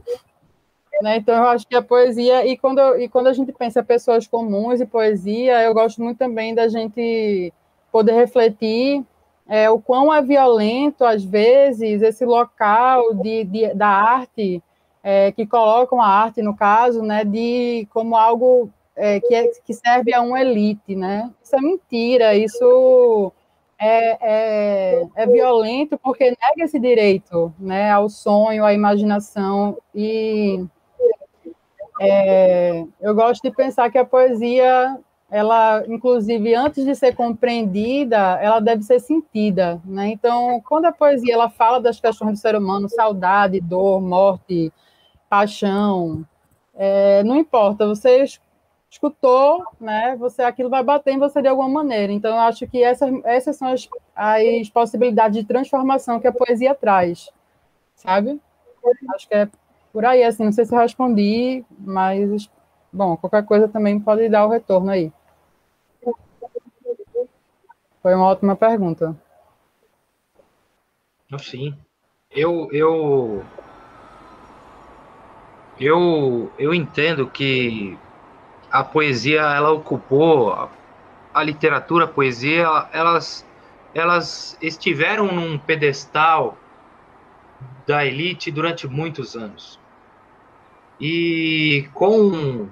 B: né? Então, eu acho que a poesia, e quando, e quando a gente pensa pessoas comuns e poesia, eu gosto muito também da gente poder refletir é, o quão é violento, às vezes, esse local de, de da arte, é, que colocam a arte, no caso, né, de, como algo é, que, é, que serve a uma elite. Né? Isso é mentira, isso é, é, é, violento porque nega esse direito né, ao sonho, à imaginação, e é, eu gosto de pensar que a poesia, ela, inclusive, antes de ser compreendida, ela deve ser sentida, né? Então, quando a poesia ela fala das questões do ser humano, saudade, dor, morte, paixão, é, não importa, você escutou, né? Você aquilo vai bater em você de alguma maneira. Então, eu acho que essas, essas são as, as possibilidades de transformação que a poesia traz, sabe? Acho que é por aí, assim, não sei se eu respondi, mas, bom, qualquer coisa também pode dar o retorno aí. Foi uma ótima pergunta.
A: Sim. Eu, eu, eu, eu entendo que a poesia, ela ocupou, a, a literatura, a poesia, elas, elas estiveram num pedestal da elite durante muitos anos. E com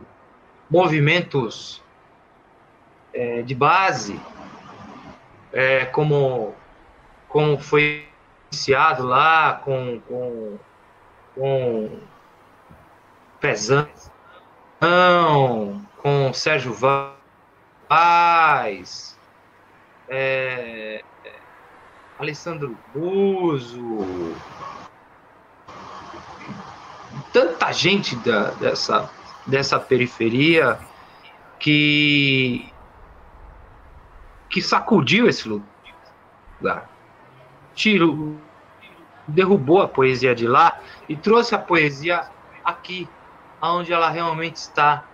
A: movimentos é, de base, é, como, como foi iniciado lá com, com, com Pezão, com Sérgio Vaz, é, Alessandro Buzo, tanta gente da, dessa, dessa periferia que que sacudiu esse lugar. Tirou, derrubou a poesia de lá e trouxe a poesia aqui, aonde ela realmente está.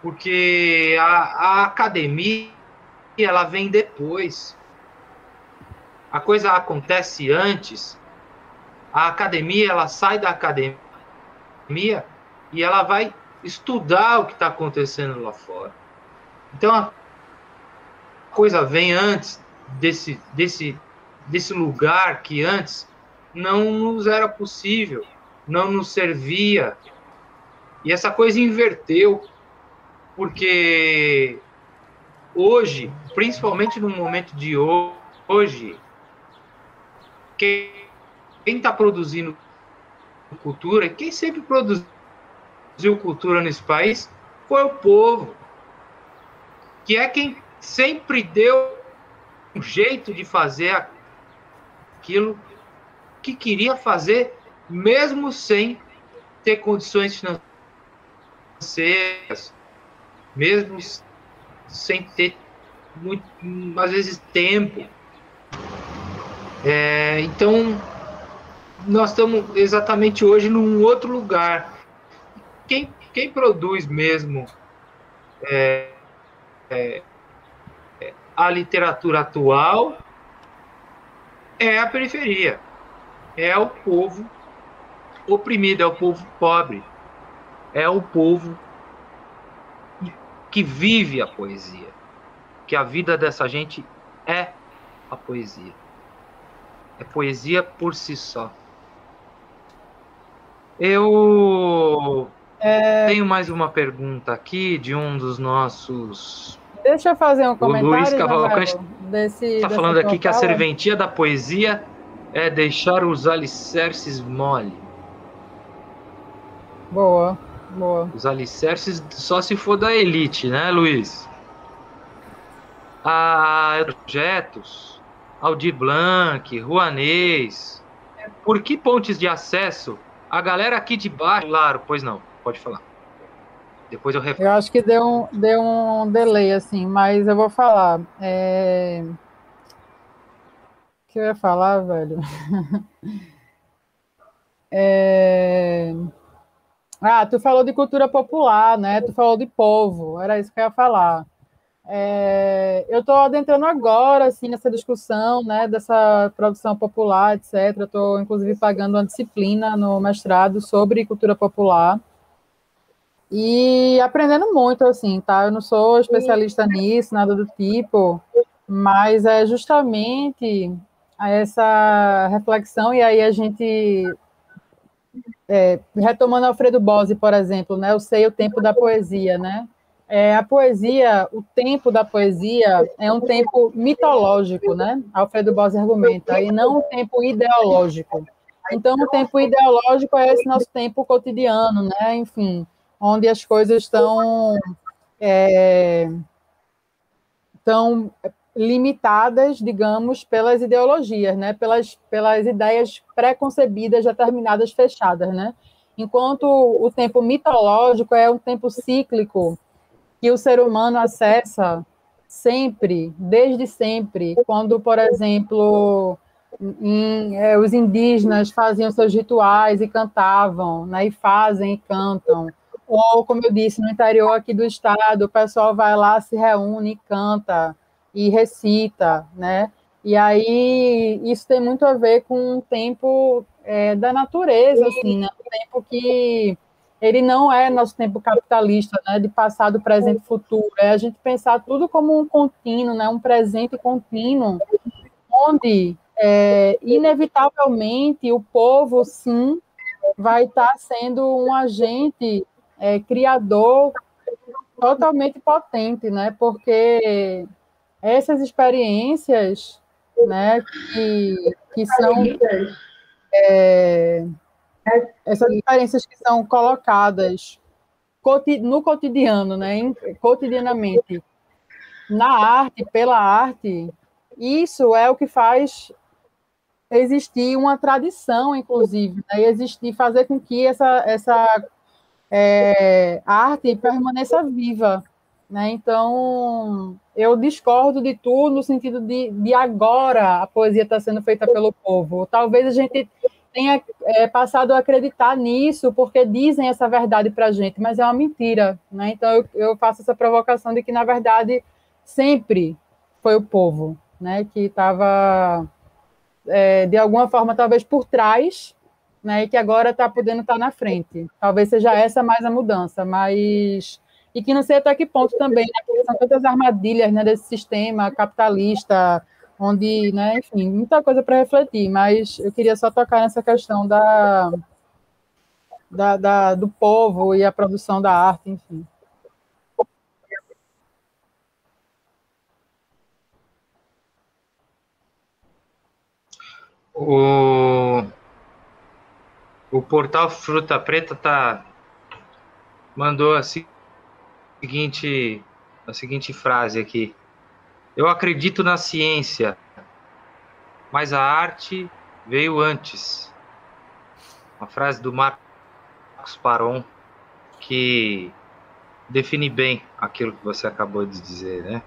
A: Porque a, a academia ela vem depois. A coisa acontece antes. A academia ela sai da academia e ela vai estudar o que está acontecendo lá fora. Então a coisa vem antes desse, desse, desse lugar que antes não nos era possível, não nos servia. E essa coisa inverteu, porque hoje, principalmente no momento de hoje, quem está produzindo cultura, quem sempre produziu cultura nesse país foi o povo, que é quem sempre deu um jeito de fazer aquilo que queria fazer, mesmo sem ter condições financeiras, mesmo sem ter, muito, às vezes, tempo. É, então, nós estamos exatamente hoje num outro lugar. Quem, quem produz mesmo é, é, a literatura atual é a periferia, é o povo oprimido, é o povo pobre, é o povo que vive a poesia, que a vida dessa gente é a poesia. É poesia por si só. Eu é... tenho mais uma pergunta aqui de um dos nossos
B: Deixa eu fazer um comentário. O Luiz
A: Cavalcante está falando aqui que a serventia da poesia é deixar os alicerces mole.
B: Boa, boa.
A: Os alicerces só se for da elite, né, Luiz? A projetos, Aldir Blanc, Rouanês. Por que pontes de acesso? A galera aqui de baixo, claro, pois não, pode falar. Depois eu
B: Eu acho que deu um, deu um delay, assim, mas eu vou falar. É... O que eu ia falar, velho? é... Ah, tu falou de cultura popular, né? Tu falou de povo, era isso que eu ia falar. É... Eu estou adentrando agora, assim, nessa discussão, né, dessa produção popular, etc. Estou, inclusive, pagando uma disciplina no mestrado sobre cultura popular. E aprendendo muito, assim, tá? Eu não sou especialista nisso, nada do tipo, mas é justamente essa reflexão, e aí a gente, é, retomando Alfredo Bose, por exemplo, né? Eu sei o tempo da poesia, né? É, a poesia, o tempo da poesia é um tempo mitológico, né? Alfredo Bose argumenta, e não um tempo ideológico. Então, o tempo ideológico é esse nosso tempo cotidiano, né? Enfim, onde as coisas estão é, tão limitadas, digamos, pelas ideologias, né? pelas, pelas ideias preconcebidas, determinadas, fechadas. Né? Enquanto o tempo mitológico é um tempo cíclico que o ser humano acessa sempre, desde sempre, quando, por exemplo, em, é, os indígenas faziam seus rituais e cantavam, né? e fazem e cantam ou, como eu disse, no interior aqui do estado, o pessoal vai lá, se reúne, canta e recita, né? E aí isso tem muito a ver com o tempo é, da natureza, assim, né? O tempo que ele não é nosso tempo capitalista, né? De passado, presente, futuro. É a gente pensar tudo como um contínuo, né? Um presente contínuo, onde é, inevitavelmente o povo, sim, vai estar sendo um agente é, criador totalmente potente, né? Porque essas experiências, né, que, que são é, essas experiências que são colocadas no cotidiano, né, cotidianamente na arte, pela arte, isso é o que faz existir uma tradição, inclusive, né, existir, fazer com que essa, essa é, arte permaneça viva. Né? Então, eu discordo de tudo no sentido de, de agora a poesia está sendo feita pelo povo. Talvez a gente tenha é, passado a acreditar nisso porque dizem essa verdade para a gente, mas é uma mentira, né? Então eu, eu, faço essa provocação de que na verdade sempre foi o povo, né, que estava é, de alguma forma talvez por trás, né, e que agora está podendo estar tá na frente. Talvez seja essa mais a mudança, mas e que não sei até que ponto também, né, porque são tantas armadilhas né, desse sistema capitalista onde, né, enfim, muita coisa para refletir, mas eu queria só tocar nessa questão da, da, da, do povo e a produção da arte, enfim.
A: O, o portal Fruta Preta tá mandou a seguinte a seguinte frase aqui. Eu acredito na ciência, mas a arte veio antes. Uma frase do Marcos Paron que define bem aquilo que você acabou de dizer, né?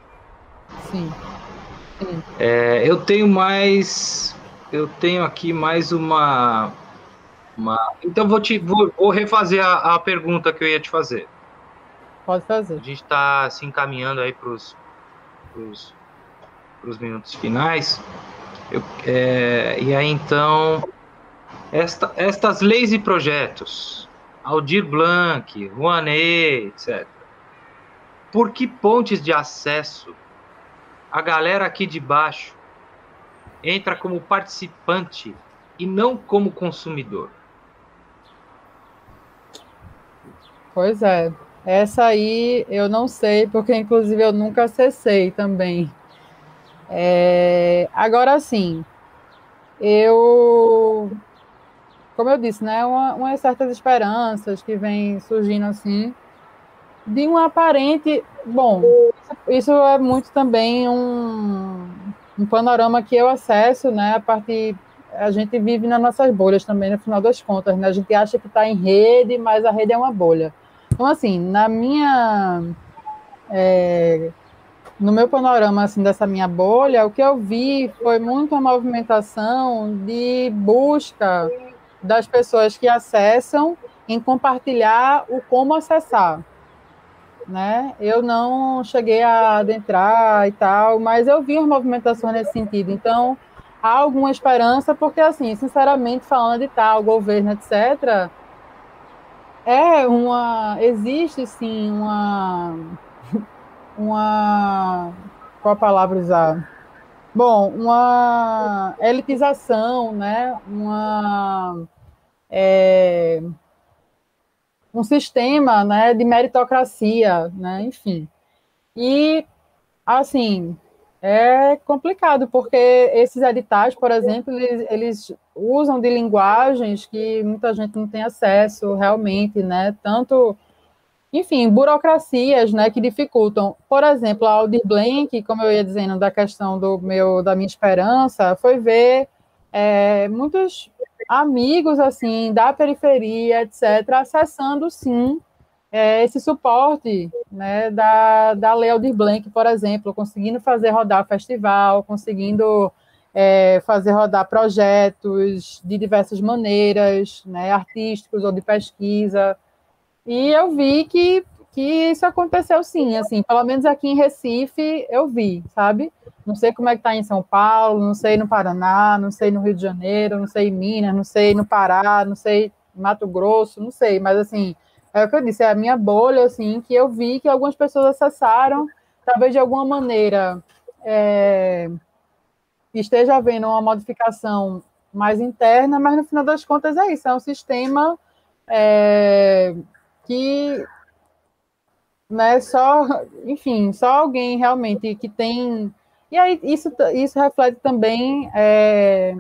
B: Sim.
A: Sim. É, eu tenho mais, eu tenho aqui mais uma, uma... então vou te vou, vou refazer a, a, pergunta que eu ia te fazer.
B: Pode fazer. A
A: gente está se encaminhando aí para os para os minutos finais. Eu, é, e aí então, esta, estas leis e projetos, Aldir Blanc, Rouanet, etc. Por que pontes de acesso a galera aqui de baixo entra como participante e não como consumidor?
B: Pois é. Essa aí eu não sei, porque inclusive eu nunca acessei também. É, agora sim, eu, como eu disse, né, uma, umas certas esperanças que vêm surgindo assim, de um aparente, bom, isso é muito também um, um panorama que eu acesso, né, a partir, a gente vive nas nossas bolhas também, no final das contas, né, a gente acha que está em rede, mas a rede é uma bolha. Então, assim, na minha. É, no meu panorama assim, dessa minha bolha, o que eu vi foi muita movimentação de busca das pessoas que acessam em compartilhar o como acessar. Né? Eu não cheguei a adentrar e tal, mas eu vi uma movimentação nesse sentido. Então, há alguma esperança, porque, assim, sinceramente, falando de tal, governo, etc., é uma. Existe sim uma. Uma. Qual a palavra usar? Bom, uma elitização, né? Uma. É, um sistema né, de meritocracia, né? enfim. E, assim, é complicado, porque esses editais, por exemplo, eles, eles, usam de linguagens que muita gente não tem acesso realmente, né? Tanto, enfim, burocracias, né, que dificultam. Por exemplo, a Aldir Blank, como eu ia dizendo da questão do meu, da minha esperança, foi ver é, muitos amigos, assim, da periferia, etc., acessando, sim, é, esse suporte né, da, da Lei Aldir Blanc, por exemplo, conseguindo fazer rodar festival, conseguindo é, fazer rodar projetos de diversas maneiras, né, artísticos ou de pesquisa. E eu vi que, que isso aconteceu sim, assim, pelo menos aqui em Recife eu vi, sabe? Não sei como é que está em São Paulo, não sei no Paraná, não sei no Rio de Janeiro, não sei em Minas, não sei no Pará, não sei Mato Grosso, não sei, mas assim, é o que eu disse, é a minha bolha, assim, que eu vi que algumas pessoas acessaram, talvez de alguma maneira é, esteja havendo uma modificação mais interna, mas no final das contas é isso, é um sistema é, que né, só, enfim, só alguém realmente que tem. E aí isso, isso reflete também, é,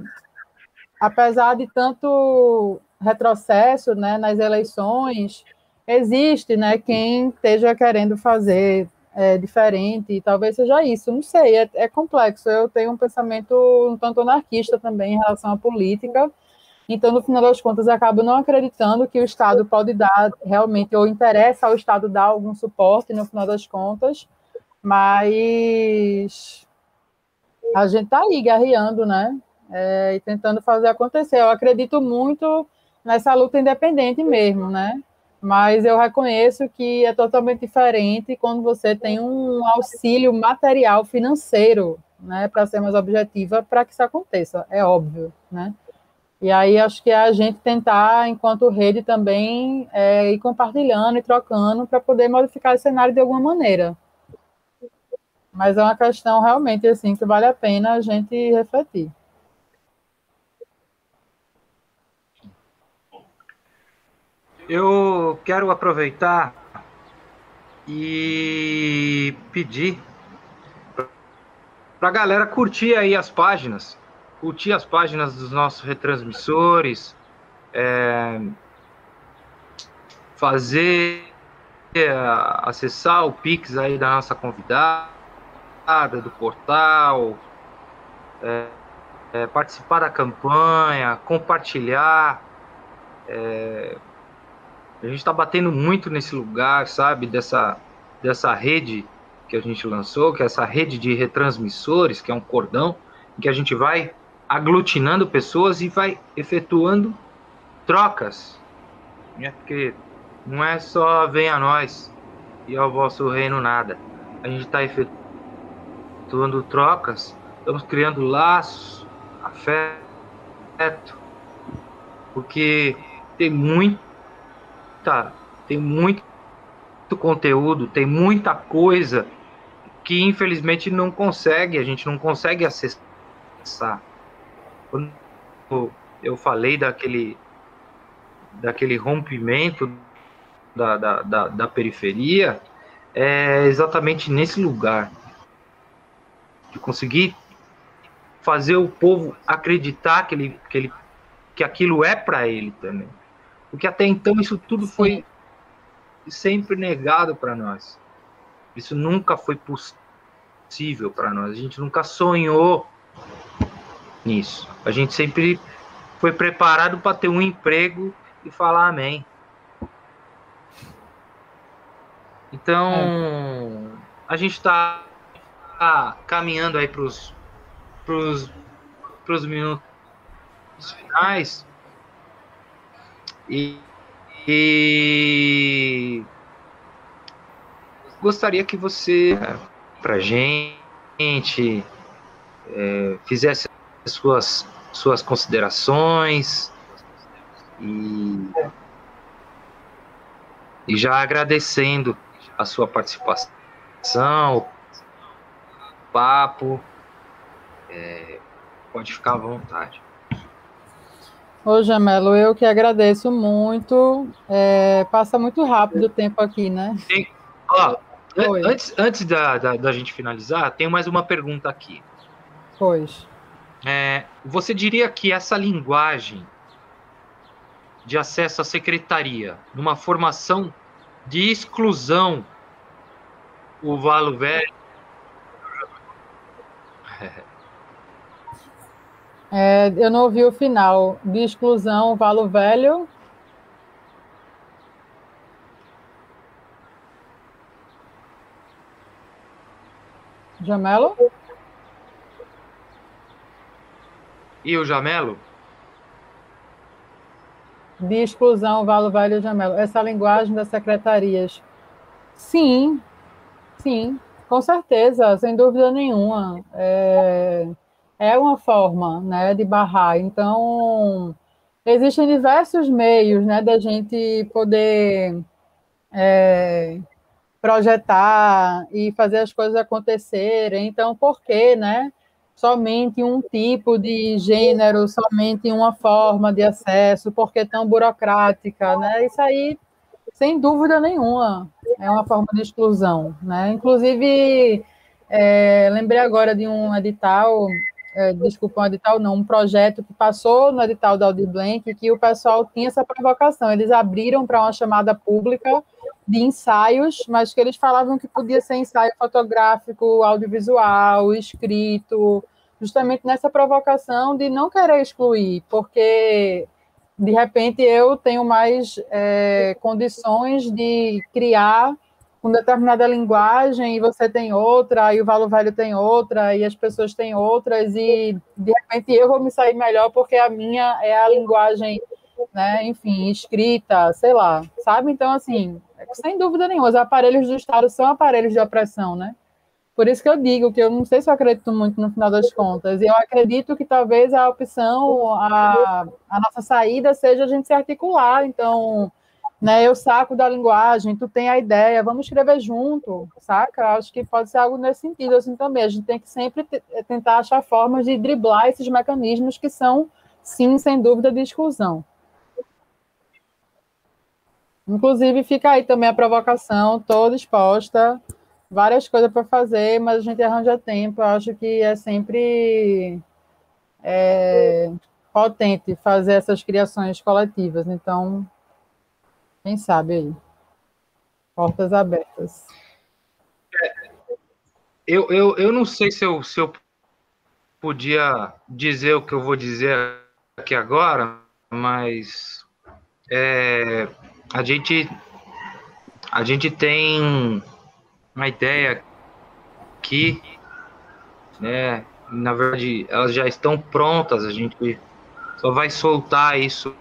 B: apesar de tanto retrocesso né, nas eleições, existe, né, quem esteja querendo fazer é, diferente, e talvez seja isso, não sei, é, é, complexo. Eu tenho um pensamento um tanto anarquista também em relação à política, então, no final das contas, acabo não acreditando que o Estado pode dar realmente, ou interessa ao Estado dar algum suporte, no final das contas, mas a gente está aí guerreando, né? é, e tentando fazer acontecer. Eu acredito muito nessa luta independente mesmo, né? Mas eu reconheço que é totalmente diferente quando você tem um auxílio material financeiro, né, para ser mais objetiva, para que isso aconteça, é óbvio, né? E aí acho que é a gente tentar, enquanto rede também, é, ir compartilhando e trocando para poder modificar o cenário de alguma maneira. Mas é uma questão realmente assim que vale a pena a gente refletir.
A: Eu quero aproveitar e pedir para a galera curtir aí as páginas, curtir as páginas dos nossos retransmissores, é, fazer, é, acessar o Pix aí da nossa convidada, do portal, é, é, participar da campanha, compartilhar. É, a gente está batendo muito nesse lugar, sabe, dessa, dessa rede que a gente lançou, que é essa rede de retransmissores, que é um cordão, em que a gente vai aglutinando pessoas e vai efetuando trocas. Né? Porque não é só vem a nós e ao vosso reino nada. A gente está efetuando trocas, estamos criando laços, afeto, porque tem muita, tem muito conteúdo, tem muita coisa que infelizmente não consegue, a gente não consegue acessar. Quando eu falei daquele, daquele rompimento da, da, da, da periferia, é exatamente nesse lugar de conseguir fazer o povo acreditar que, ele, que, ele, que aquilo é para ele também. Porque até então isso tudo foi sempre negado para nós. Isso nunca foi possível para nós. A gente nunca sonhou nisso. A gente sempre foi preparado para ter um emprego e falar amém. Então, é. a gente está tá caminhando aí para os minutos finais. E, e gostaria que você, para gente, é, fizesse as suas, suas considerações e, e já agradecendo a sua participação, o papo. É, pode ficar à vontade.
B: Ô, Jamelo, eu que agradeço muito. É, passa muito rápido o tempo aqui, né?
A: Tem, ó, Antes, antes da, da, da, gente finalizar, tenho mais uma pergunta aqui.
B: Pois.
A: É, você diria que essa linguagem de acesso à secretaria, numa formação de exclusão, o Valo Velho.
B: É, eu não ouvi o final. De exclusão, Valo Velho. Jamelo?
A: E o Jamelo?
B: De exclusão, Valo Vale e Jamelo. Essa linguagem das secretarias. Sim, sim, com certeza, sem dúvida nenhuma. É, é uma forma né, de barrar. Então, existem diversos meios né, da gente poder. É, projetar e fazer as coisas acontecerem. Então, por que, né? Somente um tipo de gênero, somente uma forma de acesso, por que tão burocrática, né? Isso aí, sem dúvida nenhuma, é uma forma de exclusão, né? Inclusive, é, lembrei agora de um edital, é, desculpa, um edital não, um projeto que passou no edital da Audi Blank, que o pessoal tinha essa provocação, eles abriram para uma chamada pública de ensaios, mas que eles falavam que podia ser ensaio fotográfico, audiovisual, escrito, justamente nessa provocação de não querer excluir, porque de repente eu tenho mais é, condições de criar com determinada linguagem e você tem outra, e o Valo Velho tem outra, e as pessoas têm outras, e de repente eu vou me sair melhor porque a minha é a linguagem, né, enfim, escrita, sei lá, sabe? Então, assim, sem dúvida nenhuma, os aparelhos do Estado são aparelhos de opressão, né? Por isso que eu digo que eu não sei se eu acredito muito no final das contas. Eu acredito que talvez a opção, a, a nossa saída seja a gente se articular. Então, né, eu saco da linguagem, tu tem a ideia, vamos escrever junto, saca? Acho que pode ser algo nesse sentido assim também. A gente tem que sempre tentar achar formas de driblar esses mecanismos que são, sim, sem dúvida, de exclusão. Inclusive, fica aí também a provocação, toda exposta várias coisas para fazer, mas a gente arranja tempo. Eu acho que é sempre é, potente fazer essas criações coletivas. Então, quem sabe aí? Portas abertas.
A: Eu, eu, eu não sei se eu, se eu podia dizer o que eu vou dizer aqui agora, mas é, a gente a gente tem uma ideia que, né, na verdade, elas já estão prontas, a gente só vai soltar isso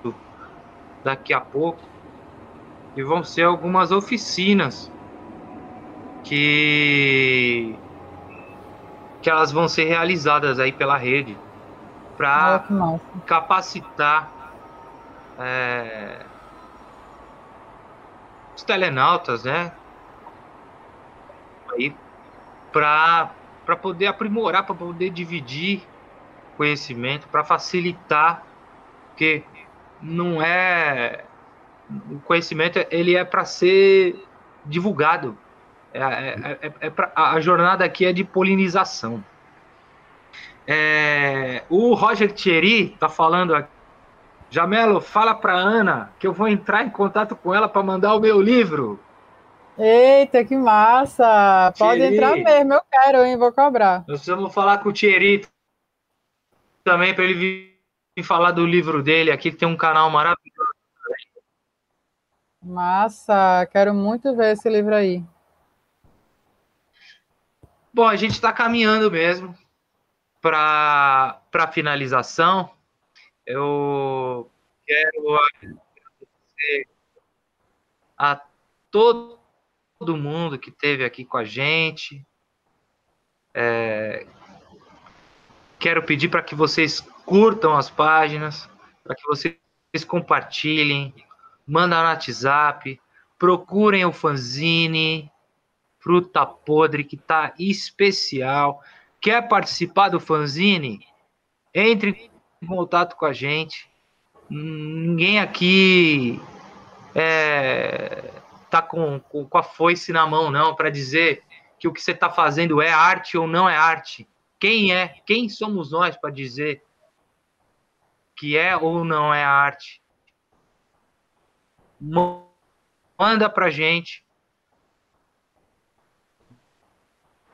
A: daqui a pouco. E vão ser algumas oficinas que que elas vão ser realizadas aí pela rede para capacitar é, os telenautas, né, aí para poder aprimorar, para poder dividir conhecimento, para facilitar, porque não é o conhecimento ele é para ser divulgado. É, é, é, é pra, a jornada aqui é de polinização. É, o Roger Thierry está falando aqui. Jamelo, fala para Ana que eu vou entrar em contato com ela para mandar o meu livro.
B: Eita, que massa! Pode Thierry. entrar mesmo, eu quero, hein? Vou cobrar.
A: Nós vamos falar com o Thierry também para ele vir falar do livro dele aqui, que tem um canal maravilhoso.
B: Massa! Quero muito ver esse livro aí.
A: Bom, a gente está caminhando mesmo para a finalização. Eu quero agradecer a todos todo mundo que esteve aqui com a gente. É, quero pedir para que vocês curtam as páginas, para que vocês compartilhem, mandem no WhatsApp, procurem o fanzine Fruta Podre, que está especial. Quer participar do fanzine? Entre em contato com a gente. Ninguém aqui é, tá com, com, com a foice na mão, não, para dizer que o que você está fazendo é arte ou não é arte. Quem é? Quem somos nós para dizer que é ou não é arte? Manda para gente.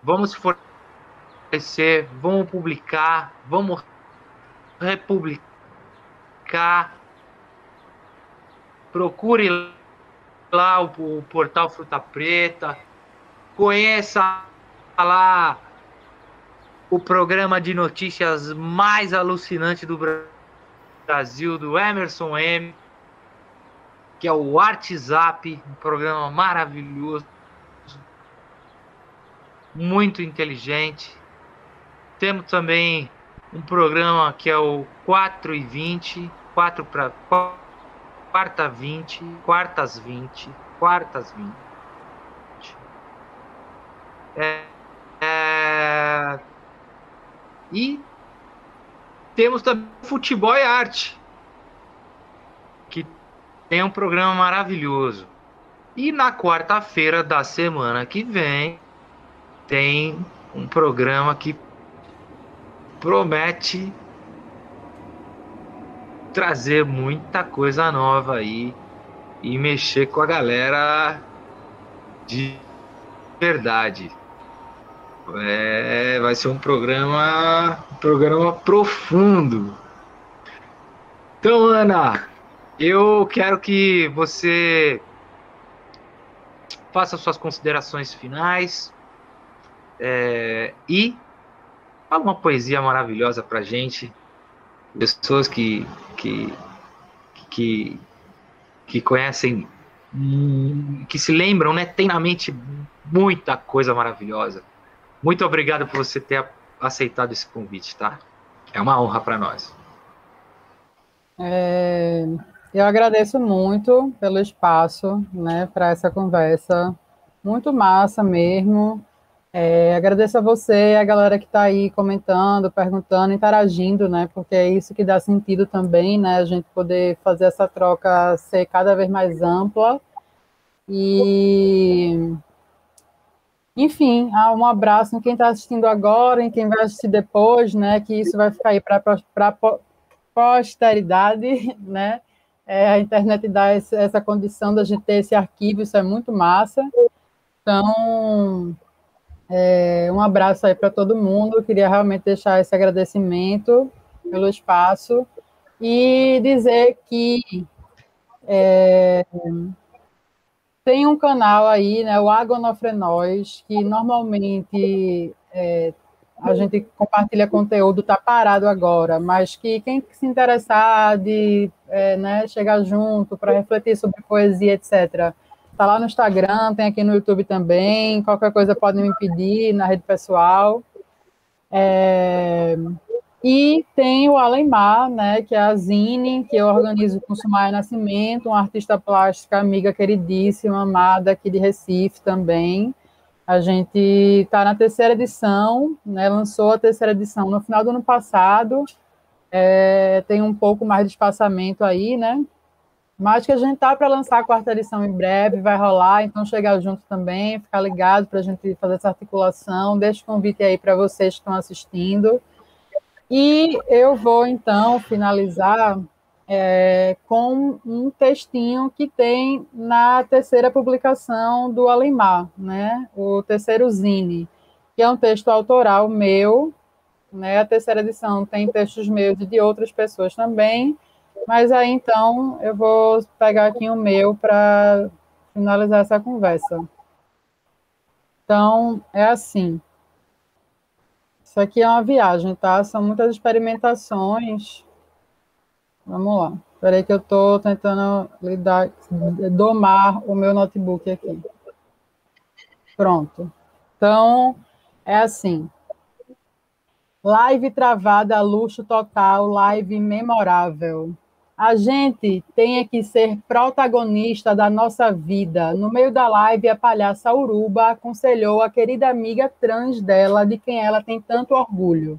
A: Vamos fortalecer, vamos publicar, vamos republicar. Procure lá o, o portal Fruta Preta, conheça lá o programa de notícias mais alucinante do Brasil, do Emerson M, que é o WhatsApp, um programa maravilhoso, muito inteligente. Temos também um programa que é o 4 e 20, 4 para quarta 20, quartas 20, quartas 20. É, é, e temos também futebol e arte, tem um programa maravilhoso. E na quarta-feira da semana que vem tem um programa que promete trazer muita coisa nova aí e mexer com a galera de verdade. É, vai ser um programa, um programa profundo. Então, Ana, eu quero que você faça suas considerações finais é, e fala uma poesia maravilhosa para gente. Pessoas que, que, que, que conhecem, hum, que se lembram, né? Tem na mente muita coisa maravilhosa. Muito obrigado por você ter aceitado esse convite, tá? É uma honra para nós.
B: É, eu agradeço muito pelo espaço, né, para essa conversa. Muito massa mesmo. É, agradeço a você, a galera que está aí comentando, perguntando, interagindo, né? Porque é isso que dá sentido também, né? A gente poder fazer essa troca ser cada vez mais ampla. E enfim, um abraço em quem está assistindo agora, em quem vai assistir depois, né? Que isso vai ficar aí para a posteridade, né? É, a internet dá esse, essa condição da gente ter esse arquivo, isso é muito massa. Então, é, um abraço aí para todo mundo. Eu queria realmente deixar esse agradecimento pelo espaço e dizer que é, tem um canal aí, né, o Agonofrenóis, que normalmente é, a gente compartilha conteúdo, está parado agora, mas que quem se interessar de é, né, chegar junto para refletir sobre poesia, etc., está lá no Instagram, tem aqui no YouTube também, qualquer coisa pode me pedir na rede pessoal. É, e tem o Alemar, né, que é a Zine, que eu organizo com Sumaia Nascimento, uma artista plástica, amiga queridíssima, amada aqui de Recife também. A gente está na terceira edição, né, lançou a terceira edição no final do ano passado, é, tem um pouco mais de espaçamento aí, né, mas que a gente tá para lançar a quarta edição em breve, vai rolar, então chegar junto também, ficar ligado para a gente fazer essa articulação, deixa o convite aí para vocês que estão assistindo, e eu vou, então, finalizar é, com um textinho que tem na terceira publicação do Alemar, né? o terceiro Zine, que é um texto autoral meu, né? a terceira edição tem textos meus e de outras pessoas também, mas aí, então, eu vou pegar aqui o meu para finalizar essa conversa. Então, é assim. Isso aqui é uma viagem, tá? São muitas experimentações. Vamos lá. Espera aí que eu estou tentando lidar, domar o meu notebook aqui. Pronto. Então, é assim. Live travada, luxo total, live memorável a gente tem que ser protagonista da nossa vida. No meio da live, a palhaça Uruba aconselhou a querida amiga trans dela, de quem ela tem tanto orgulho.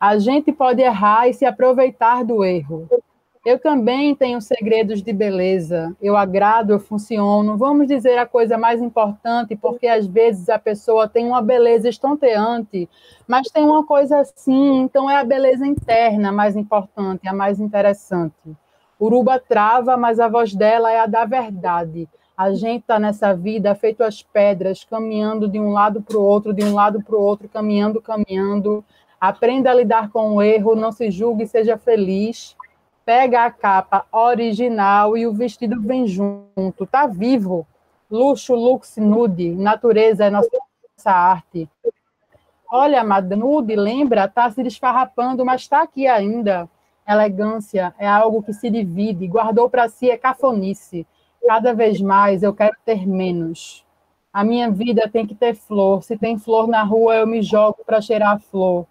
B: A gente pode errar e se aproveitar do erro. Eu também tenho segredos de beleza. Eu agrado, eu funciono. Vamos dizer a coisa mais importante, porque às vezes a pessoa tem uma beleza estonteante, mas tem uma coisa assim, então é a beleza interna mais importante, a mais interessante. Uruba trava, mas a voz dela é a da verdade. A gente está nessa vida feito as pedras, caminhando de um lado para o outro, de um lado para o outro, caminhando, caminhando. Aprenda a lidar com o erro, não se julgue, seja feliz. Pega a capa original e o vestido vem junto. Tá vivo. Luxo, lux, nude. Natureza é nossa arte. Olha, nude, lembra? Tá se desfarrapando, mas está aqui ainda. Elegância é algo que se divide, guardou para si é cafonice. Cada vez mais eu quero ter menos. A minha vida tem que ter flor. Se tem flor na rua, eu me jogo para cheirar a flor.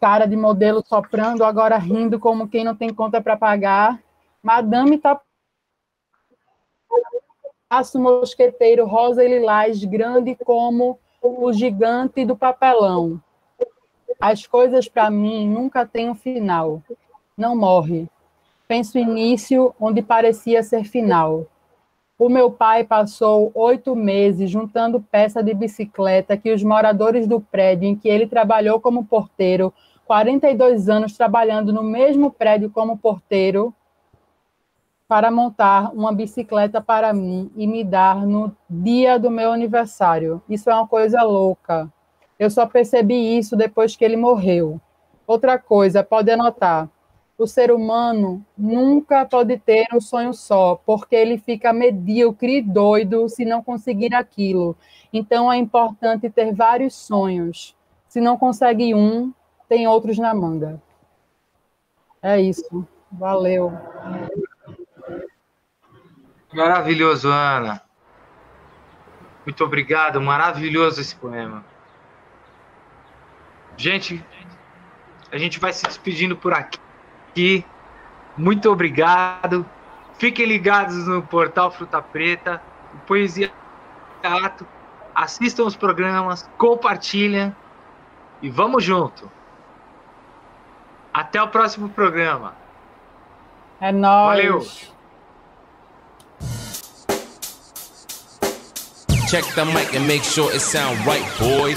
B: Cara de modelo soprando, agora rindo como quem não tem conta para pagar. Madame tá Aço mosqueteiro rosa e lilás, grande como o gigante do papelão. As coisas para mim nunca têm um final. Não morre. Penso início onde parecia ser final. O meu pai passou oito meses juntando peça de bicicleta que os moradores do prédio em que ele trabalhou como porteiro, 42 anos trabalhando no mesmo prédio como porteiro, para montar uma bicicleta para mim e me dar no dia do meu aniversário. Isso é uma coisa louca. Eu só percebi isso depois que ele morreu. Outra coisa, pode anotar. O ser humano nunca pode ter um sonho só, porque ele fica medíocre e doido se não conseguir aquilo. Então é importante ter vários sonhos. Se não consegue um, tem outros na manga. É isso. Valeu.
A: Maravilhoso, Ana. Muito obrigado. Maravilhoso esse poema. Gente, a gente vai se despedindo por aqui aqui. Muito obrigado. Fiquem ligados no portal Fruta Preta, Poesia Teatro. Assistam os programas, compartilhem e vamos junto. Até o próximo programa.
B: É nóis.
A: Valeu.
C: Check the mic and make sure it sound right, boys.